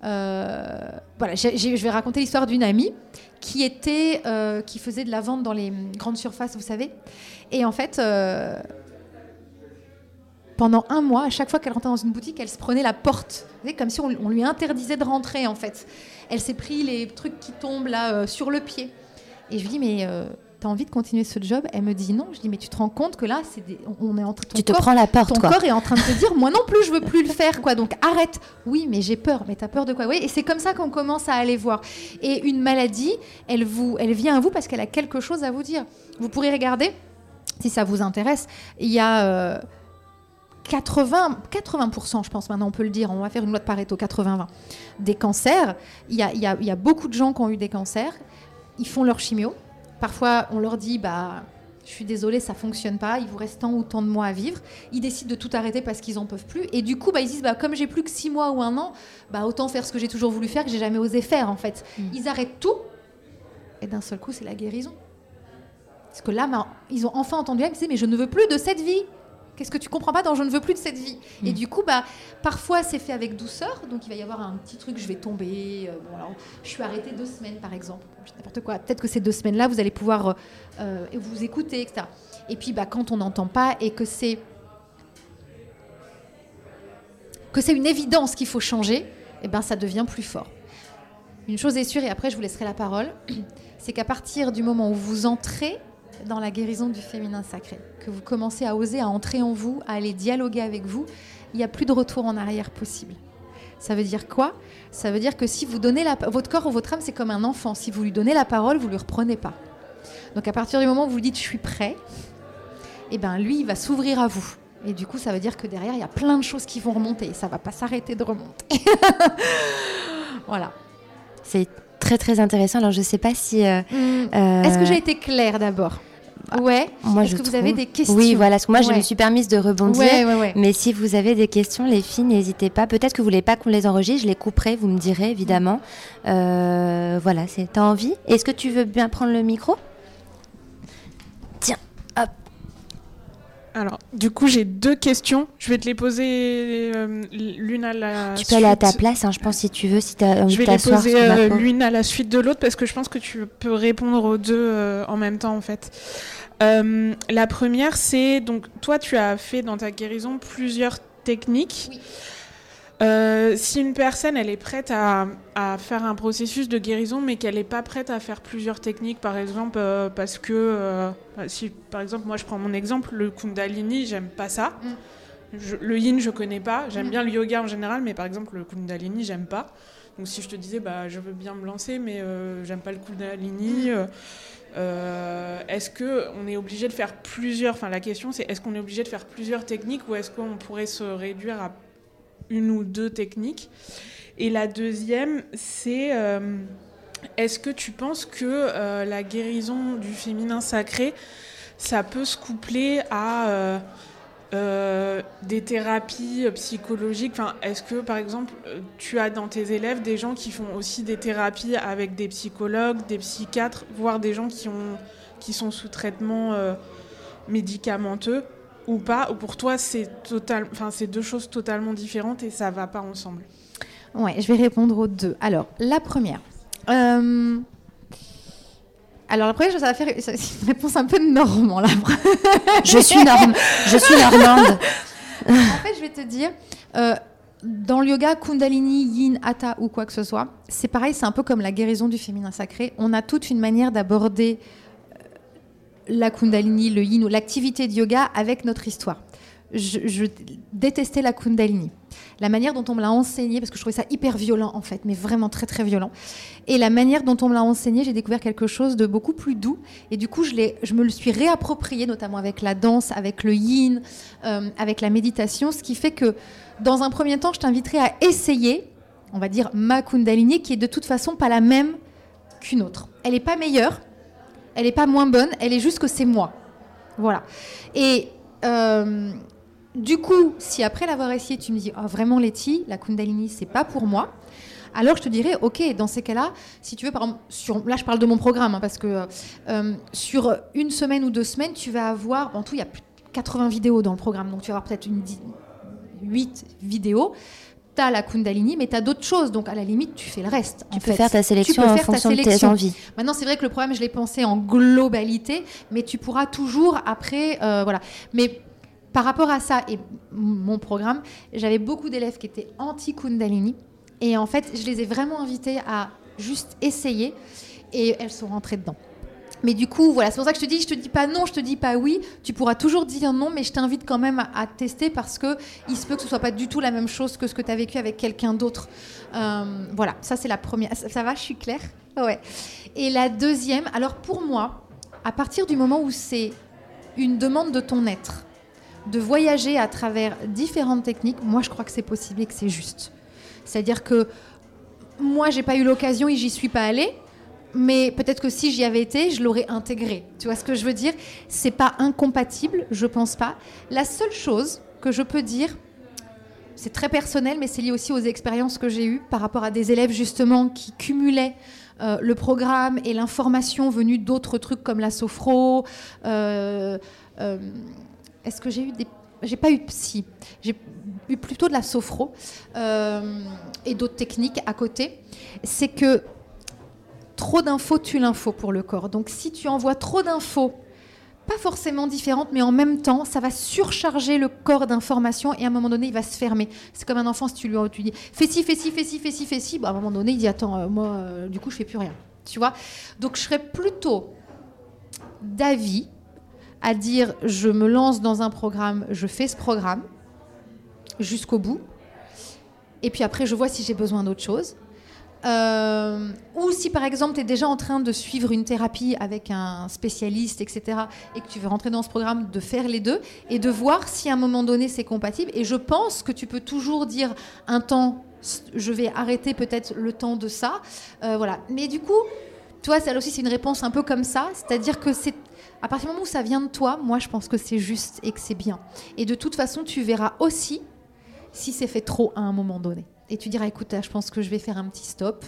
euh, voilà, je vais raconter l'histoire d'une amie qui était, euh, qui faisait de la vente dans les hum, grandes surfaces, vous savez. Et en fait, pendant un mois, à chaque fois qu'elle rentrait dans une boutique, elle se prenait la porte. Vous savez, comme si on, on lui interdisait de rentrer, en fait. Elle s'est pris les trucs qui tombent là euh, sur le pied. Et je lui dis, mais euh, t'as envie de continuer ce job? Elle me dit non. Je dis, mais tu te rends compte que là, c'est des- on est en train Tu te prends la porte, ton quoi. corps est en train de te dire, moi non plus, je veux plus le faire, quoi. Donc arrête. Oui, mais j'ai peur. Mais t'as peur de quoi? Oui. Et c'est comme ça qu'on commence à aller voir. Et une maladie, elle vous, elle vient à vous parce qu'elle a quelque chose à vous dire. Vous pourrez regarder, si ça vous intéresse. Il y a euh, 80, 80%, je pense maintenant, on peut le dire. On va faire une loi de Pareto, 80-20. Des cancers. Il y a, il y a- il y a beaucoup de gens qui ont eu des cancers. Ils font leur chimio. Parfois, on leur dit, bah, je suis désolée, ça fonctionne pas, il vous reste tant ou tant de mois à vivre. Ils décident de tout arrêter parce qu'ils en peuvent plus. Et du coup, bah, ils disent, bah, comme j'ai plus que six mois ou un an, bah, autant faire ce que j'ai toujours voulu faire, que j'ai jamais osé faire, en fait. Ils arrêtent tout. Et d'un seul coup, c'est la guérison. Parce que là, bah, ils ont enfin entendu, ils disaient, mais je ne veux plus de cette vie. Qu'est-ce que tu comprends pas dans je ne veux plus de cette vie Et du coup, bah, parfois c'est fait avec douceur, donc il va y avoir un petit truc, je vais tomber. euh, bon, alors, je suis arrêtée deux semaines par exemple, n'importe quoi. Peut-être que ces deux semaines-là, vous allez pouvoir euh, euh, vous écouter, etc. Et puis, bah, quand on n'entend pas et que c'est que c'est une évidence qu'il faut changer, eh ben ça devient plus fort. Une chose est sûre, et après je vous laisserai la parole, c'est qu'à partir du moment où vous entrez dans la guérison du féminin sacré, que vous commencez à oser, à entrer en vous, à aller dialoguer avec vous, il n'y a plus de retour en arrière possible. Ça veut dire quoi? Ça veut dire que si vous donnez la, votre corps ou votre âme, c'est comme un enfant. Si vous lui donnez la parole, vous lui reprenez pas. Donc à partir du moment où vous dites je suis prêt, eh ben lui il va s'ouvrir à vous. Et du coup, ça veut dire que derrière, il y a plein de choses qui vont remonter. Et ça va pas s'arrêter de remonter. voilà. C'est très très intéressant. Alors je sais pas si. euh, euh, Est-ce que j'ai été claire d'abord? Ouais. Moi, Est-ce je que vous avez des questions Oui, voilà. Parce que moi, je me suis permise de rebondir. Ouais, ouais, ouais. Mais si vous avez des questions, les filles, n'hésitez pas. Peut-être que vous voulez pas qu'on les enregistre, je les couperai, vous me direz évidemment. Euh, voilà, c'est t'as envie? Est-ce que tu veux bien prendre le micro? Tiens, hop. Alors, du coup, j'ai deux questions. Je vais te les poser euh, l'une à la tu peux aller à ta suite. place, hein, je pense, si tu veux, si tu as envie Je vais de les poser euh, l'une à la suite de l'autre parce que je pense que tu peux répondre aux deux euh, en même temps en fait. Euh, la première, c'est donc toi, tu as fait dans ta guérison plusieurs techniques. Euh, si une personne elle est prête à, à faire un processus de guérison mais qu'elle n'est pas prête à faire plusieurs techniques par exemple euh, parce que si par exemple moi je prends mon exemple le kundalini j'aime pas ça. Je- le yin je connais pas. J'aime Mm. bien le yoga en général mais par exemple le kundalini j'aime pas. Donc si je te disais bah je veux bien me lancer mais euh, j'aime pas le kundalini euh, euh, est-ce que on est obligé de faire plusieurs enfin la question c'est est-ce qu'on est obligé de faire plusieurs techniques ou est-ce qu'on pourrait se réduire à une ou deux techniques? Et la deuxième c'est euh, est-ce que tu penses que euh, la guérison du féminin sacré ça peut se coupler à euh, des thérapies euh, psychologiques. Enfin, est-ce que, par exemple, euh, tu as dans tes élèves des gens qui font aussi des thérapies avec des psychologues, des psychiatres, voire des gens qui, ont, qui sont sous traitement médicamenteux ou pas Ou pour toi, c'est enfin, deux choses totalement différentes et ça va pas ensemble? Ouais, je vais répondre aux deux. Alors, la première. Alors, la première chose, va faire c'est une réponse un peu normand, là. Je suis, norm... je suis normande. En fait, je vais te dire, euh, dans le yoga Kundalini, Yin, Hatha ou quoi que ce soit, c'est pareil, c'est un peu comme la guérison du féminin sacré. On a toute une manière d'aborder euh, la Kundalini, le Yin ou l'activité de yoga avec notre histoire. Je, détestais la Kundalini. La manière dont on me l'a enseigné, parce que je trouvais ça hyper violent en fait, mais vraiment très très violent. Et la manière dont on me l'a enseigné, j'ai découvert quelque chose de beaucoup plus doux. Et du coup, je me le suis réapproprié, notamment avec la danse, avec le yin, euh, avec la méditation, ce qui fait que dans un premier temps, je t'inviterai à essayer, on va dire, ma Kundalini, qui est de toute façon pas la même qu'une autre. Elle n'est pas meilleure, elle n'est pas moins bonne, elle est juste que c'est moi. Voilà. Et euh, du coup, si après l'avoir essayé, tu me dis, Ah, vraiment Letty, la Kundalini, c'est pas pour moi, alors je te dirais, ok, dans ces cas-là, si tu veux, par exemple, sur, là je parle de mon programme, hein, parce que euh, sur une semaine ou deux semaines, tu vas avoir, en tout, il y a plus de 80 vidéos dans le programme, donc tu vas avoir peut-être une dix- 8 vidéos. Tu as la Kundalini, mais tu as d'autres choses, donc à la limite, tu fais le reste. Tu en peux fait. faire ta sélection en faire ta fonction de tes sélection. envies. Maintenant, c'est vrai que le problème, je l'ai pensé en globalité, mais tu pourras toujours après, euh, voilà. Mais par rapport à ça et mon programme, j'avais beaucoup d'élèves qui étaient anti-Kundalini, et en fait, je les ai vraiment invités à juste essayer, et elles sont rentrées dedans. Mais du coup, voilà, c'est pour ça que je te dis, je te dis pas non, je te dis pas oui. Tu pourras toujours dire non, mais je t'invite quand même à, à tester parce que il se peut que ce soit pas du tout la même chose que ce que tu as vécu avec quelqu'un d'autre. Euh, voilà, ça c'est la première. Ça, ça va, je suis claire? Ouais. Et la deuxième, alors pour moi, à partir du moment où c'est une demande de ton être, de voyager à travers différentes techniques, moi je crois que c'est possible et que c'est juste. C'est-à-dire que moi j'ai pas eu l'occasion et j'y suis pas allée, mais peut-être que si j'y avais été, je l'aurais intégré. Tu vois ce que je veux dire? C'est pas incompatible, je pense pas. La seule chose que je peux dire, c'est très personnel, mais c'est lié aussi aux expériences que j'ai eues par rapport à des élèves justement qui cumulaient euh, le programme et l'information venue d'autres trucs comme la sophro. euh, euh, Est-ce que j'ai eu des j'ai pas eu de psy, j'ai eu plutôt de la sophro euh, et d'autres techniques à côté. C'est que trop d'infos tue l'info pour le corps. Donc si tu envoies trop d'infos, pas forcément différentes, mais en même temps, ça va surcharger le corps d'informations et à un moment donné, il va se fermer. C'est comme un enfant, si tu lui tu dis fais ci, fais ci, fais ci, fais ci, fais ci, bah, à un moment donné, il dit attends, euh, moi, euh, du coup, je fais plus rien. Tu vois? Donc je serais plutôt d'avis à dire je me lance dans un programme, je fais ce programme jusqu'au bout, et puis après, je vois si j'ai besoin d'autre chose. Euh, ou si par exemple tu es déjà en train de suivre une thérapie avec un spécialiste, etc., et que tu veux rentrer dans ce programme, de faire les deux et de voir si à un moment donné c'est compatible. Et je pense que tu peux toujours dire un temps, je vais arrêter peut-être le temps de ça. Euh, voilà. Mais du coup, toi, ça aussi c'est une réponse un peu comme ça, c'est-à-dire que c'est À partir du moment où ça vient de toi, moi, je pense que c'est juste et que c'est bien. Et de toute façon, tu verras aussi si c'est fait trop à un moment donné. Et tu diras, écoute, je pense que je vais faire un petit stop,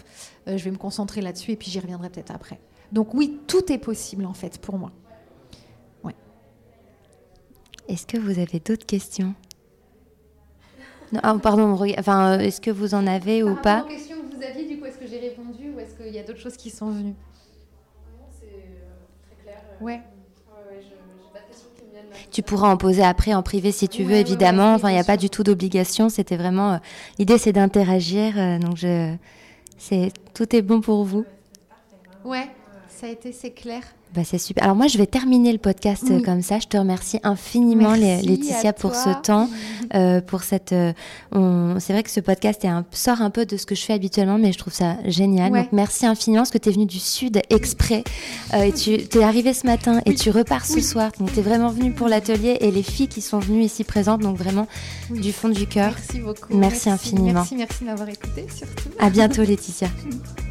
euh, je vais me concentrer là-dessus et puis j'y reviendrai peut-être après. Donc oui, tout est possible en fait pour moi. Ouais. Est-ce que vous avez d'autres questions? Non, ah, Pardon, enfin, euh, est-ce que vous en avez ou pas? questions que vous aviez, du coup, est-ce que j'ai répondu ou est-ce qu'il y a d'autres choses qui sont venues? Non, c'est euh, très clair. Ouais. Tu pourras en poser après en privé si tu veux, évidemment. enfin, il n'y a pas du tout d'obligation. C'était vraiment. L'idée, c'est d'interagir. donc, je, c'est tout est bon pour vous. Ouais ça a été, c'est clair. Bah, c'est super. Alors moi, je vais terminer le podcast euh, comme ça. Je te remercie infiniment, Laetitia, pour ce temps, euh, pour cette. Euh, c'est vrai que ce podcast est un... sort un peu de ce que je fais habituellement, mais je trouve ça génial. Donc merci infiniment, parce que tu es venu du sud exprès et tu es arrivé ce matin et tu repars ce soir. Donc tu es vraiment venu pour l'atelier et les filles qui sont venues ici présentes, donc vraiment du fond du cœur. Merci beaucoup. Merci, merci infiniment. Merci, merci de m'avoir écouté surtout. À bientôt, Laetitia.